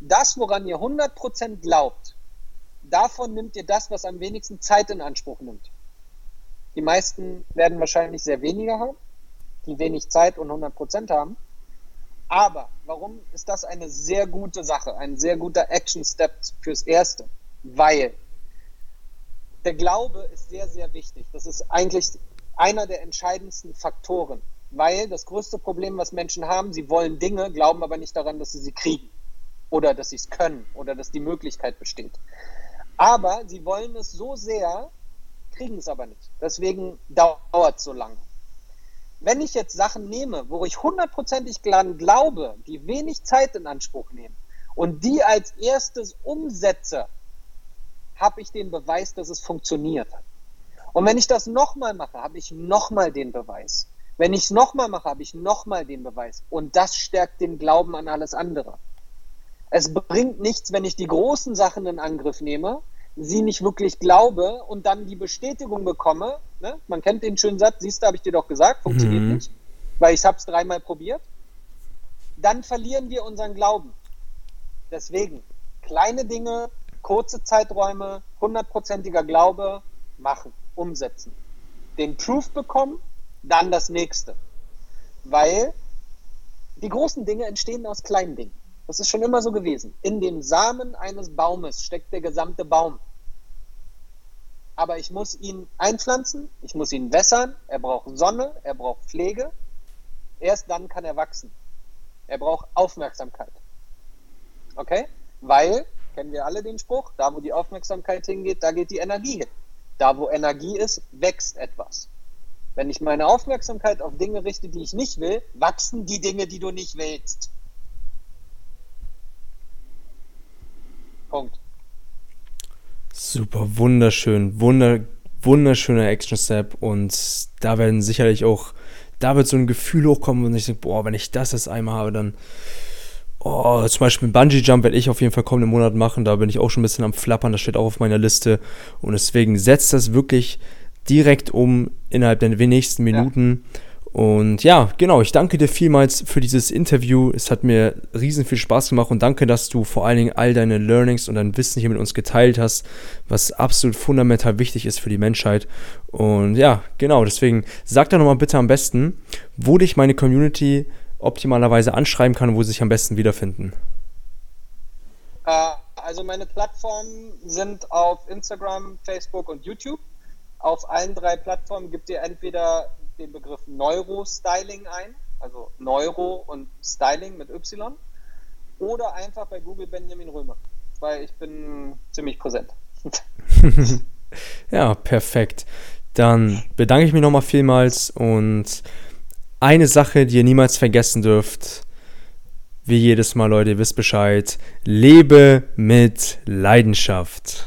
Das, woran ihr 100% glaubt, davon nimmt ihr das, was am wenigsten Zeit in Anspruch nimmt. Die meisten werden wahrscheinlich sehr weniger haben, die wenig Zeit und 100% haben. Aber warum ist das eine sehr gute Sache, ein sehr guter Action-Step fürs Erste? Weil der Glaube ist sehr, sehr wichtig. Das ist eigentlich einer der entscheidendsten Faktoren, weil das größte Problem, was Menschen haben, sie wollen Dinge, glauben aber nicht daran, dass sie sie kriegen oder dass sie es können oder dass die Möglichkeit besteht. Aber sie wollen es so sehr, kriegen es aber nicht. Deswegen dauert es so lange. Wenn ich jetzt Sachen nehme, wo ich hundertprozentig glaube, die wenig Zeit in Anspruch nehmen und die als erstes umsetze, habe ich den Beweis, dass es funktioniert. Und wenn ich das nochmal mache, habe ich nochmal den Beweis. Wenn ich es nochmal mache, habe ich nochmal den Beweis. Und das stärkt den Glauben an alles andere. Es bringt nichts, wenn ich die großen Sachen in Angriff nehme, sie nicht wirklich glaube und dann die Bestätigung bekomme. Ne? Man kennt den schönen Satz, siehst du, habe ich dir doch gesagt, funktioniert mhm. nicht, weil ich habe es dreimal probiert. Dann verlieren wir unseren Glauben. Deswegen, kleine Dinge kurze Zeiträume, hundertprozentiger Glaube, machen, umsetzen. Den Proof bekommen, dann das nächste. Weil die großen Dinge entstehen aus kleinen Dingen. Das ist schon immer so gewesen. In dem Samen eines Baumes steckt der gesamte Baum. Aber ich muss ihn einpflanzen, ich muss ihn wässern, er braucht Sonne, er braucht Pflege. Erst dann kann er wachsen. Er braucht Aufmerksamkeit. Okay? Weil kennen wir alle den Spruch, da wo die Aufmerksamkeit hingeht, da geht die Energie hin. Da wo Energie ist, wächst etwas. Wenn ich meine Aufmerksamkeit auf Dinge richte, die ich nicht will, wachsen die Dinge, die du nicht willst. Punkt. Super, wunderschön, wunder, wunderschöner Action Step und da werden sicherlich auch, da wird so ein Gefühl hochkommen und ich denke, boah, wenn ich das jetzt einmal habe, dann Oh, zum Beispiel Bungee Jump werde ich auf jeden Fall kommenden Monat machen. Da bin ich auch schon ein bisschen am Flappern. Das steht auch auf meiner Liste. Und deswegen setzt das wirklich direkt um innerhalb der nächsten Minuten. Ja. Und ja, genau, ich danke dir vielmals für dieses Interview. Es hat mir riesen viel Spaß gemacht und danke, dass du vor allen Dingen all deine Learnings und dein Wissen hier mit uns geteilt hast, was absolut fundamental wichtig ist für die Menschheit. Und ja, genau, deswegen sag da nochmal bitte am besten, wo dich meine Community optimalerweise anschreiben kann, wo sie sich am besten wiederfinden? Äh, also meine Plattformen sind auf Instagram, Facebook und YouTube. Auf allen drei Plattformen gibt ihr entweder den Begriff Neurostyling ein, also Neuro und Styling mit Y, oder einfach bei Google Benjamin Römer, weil ich bin ziemlich präsent. ja, perfekt. Dann bedanke ich mich nochmal vielmals und eine Sache, die ihr niemals vergessen dürft, wie jedes Mal, Leute, ihr wisst Bescheid, lebe mit Leidenschaft.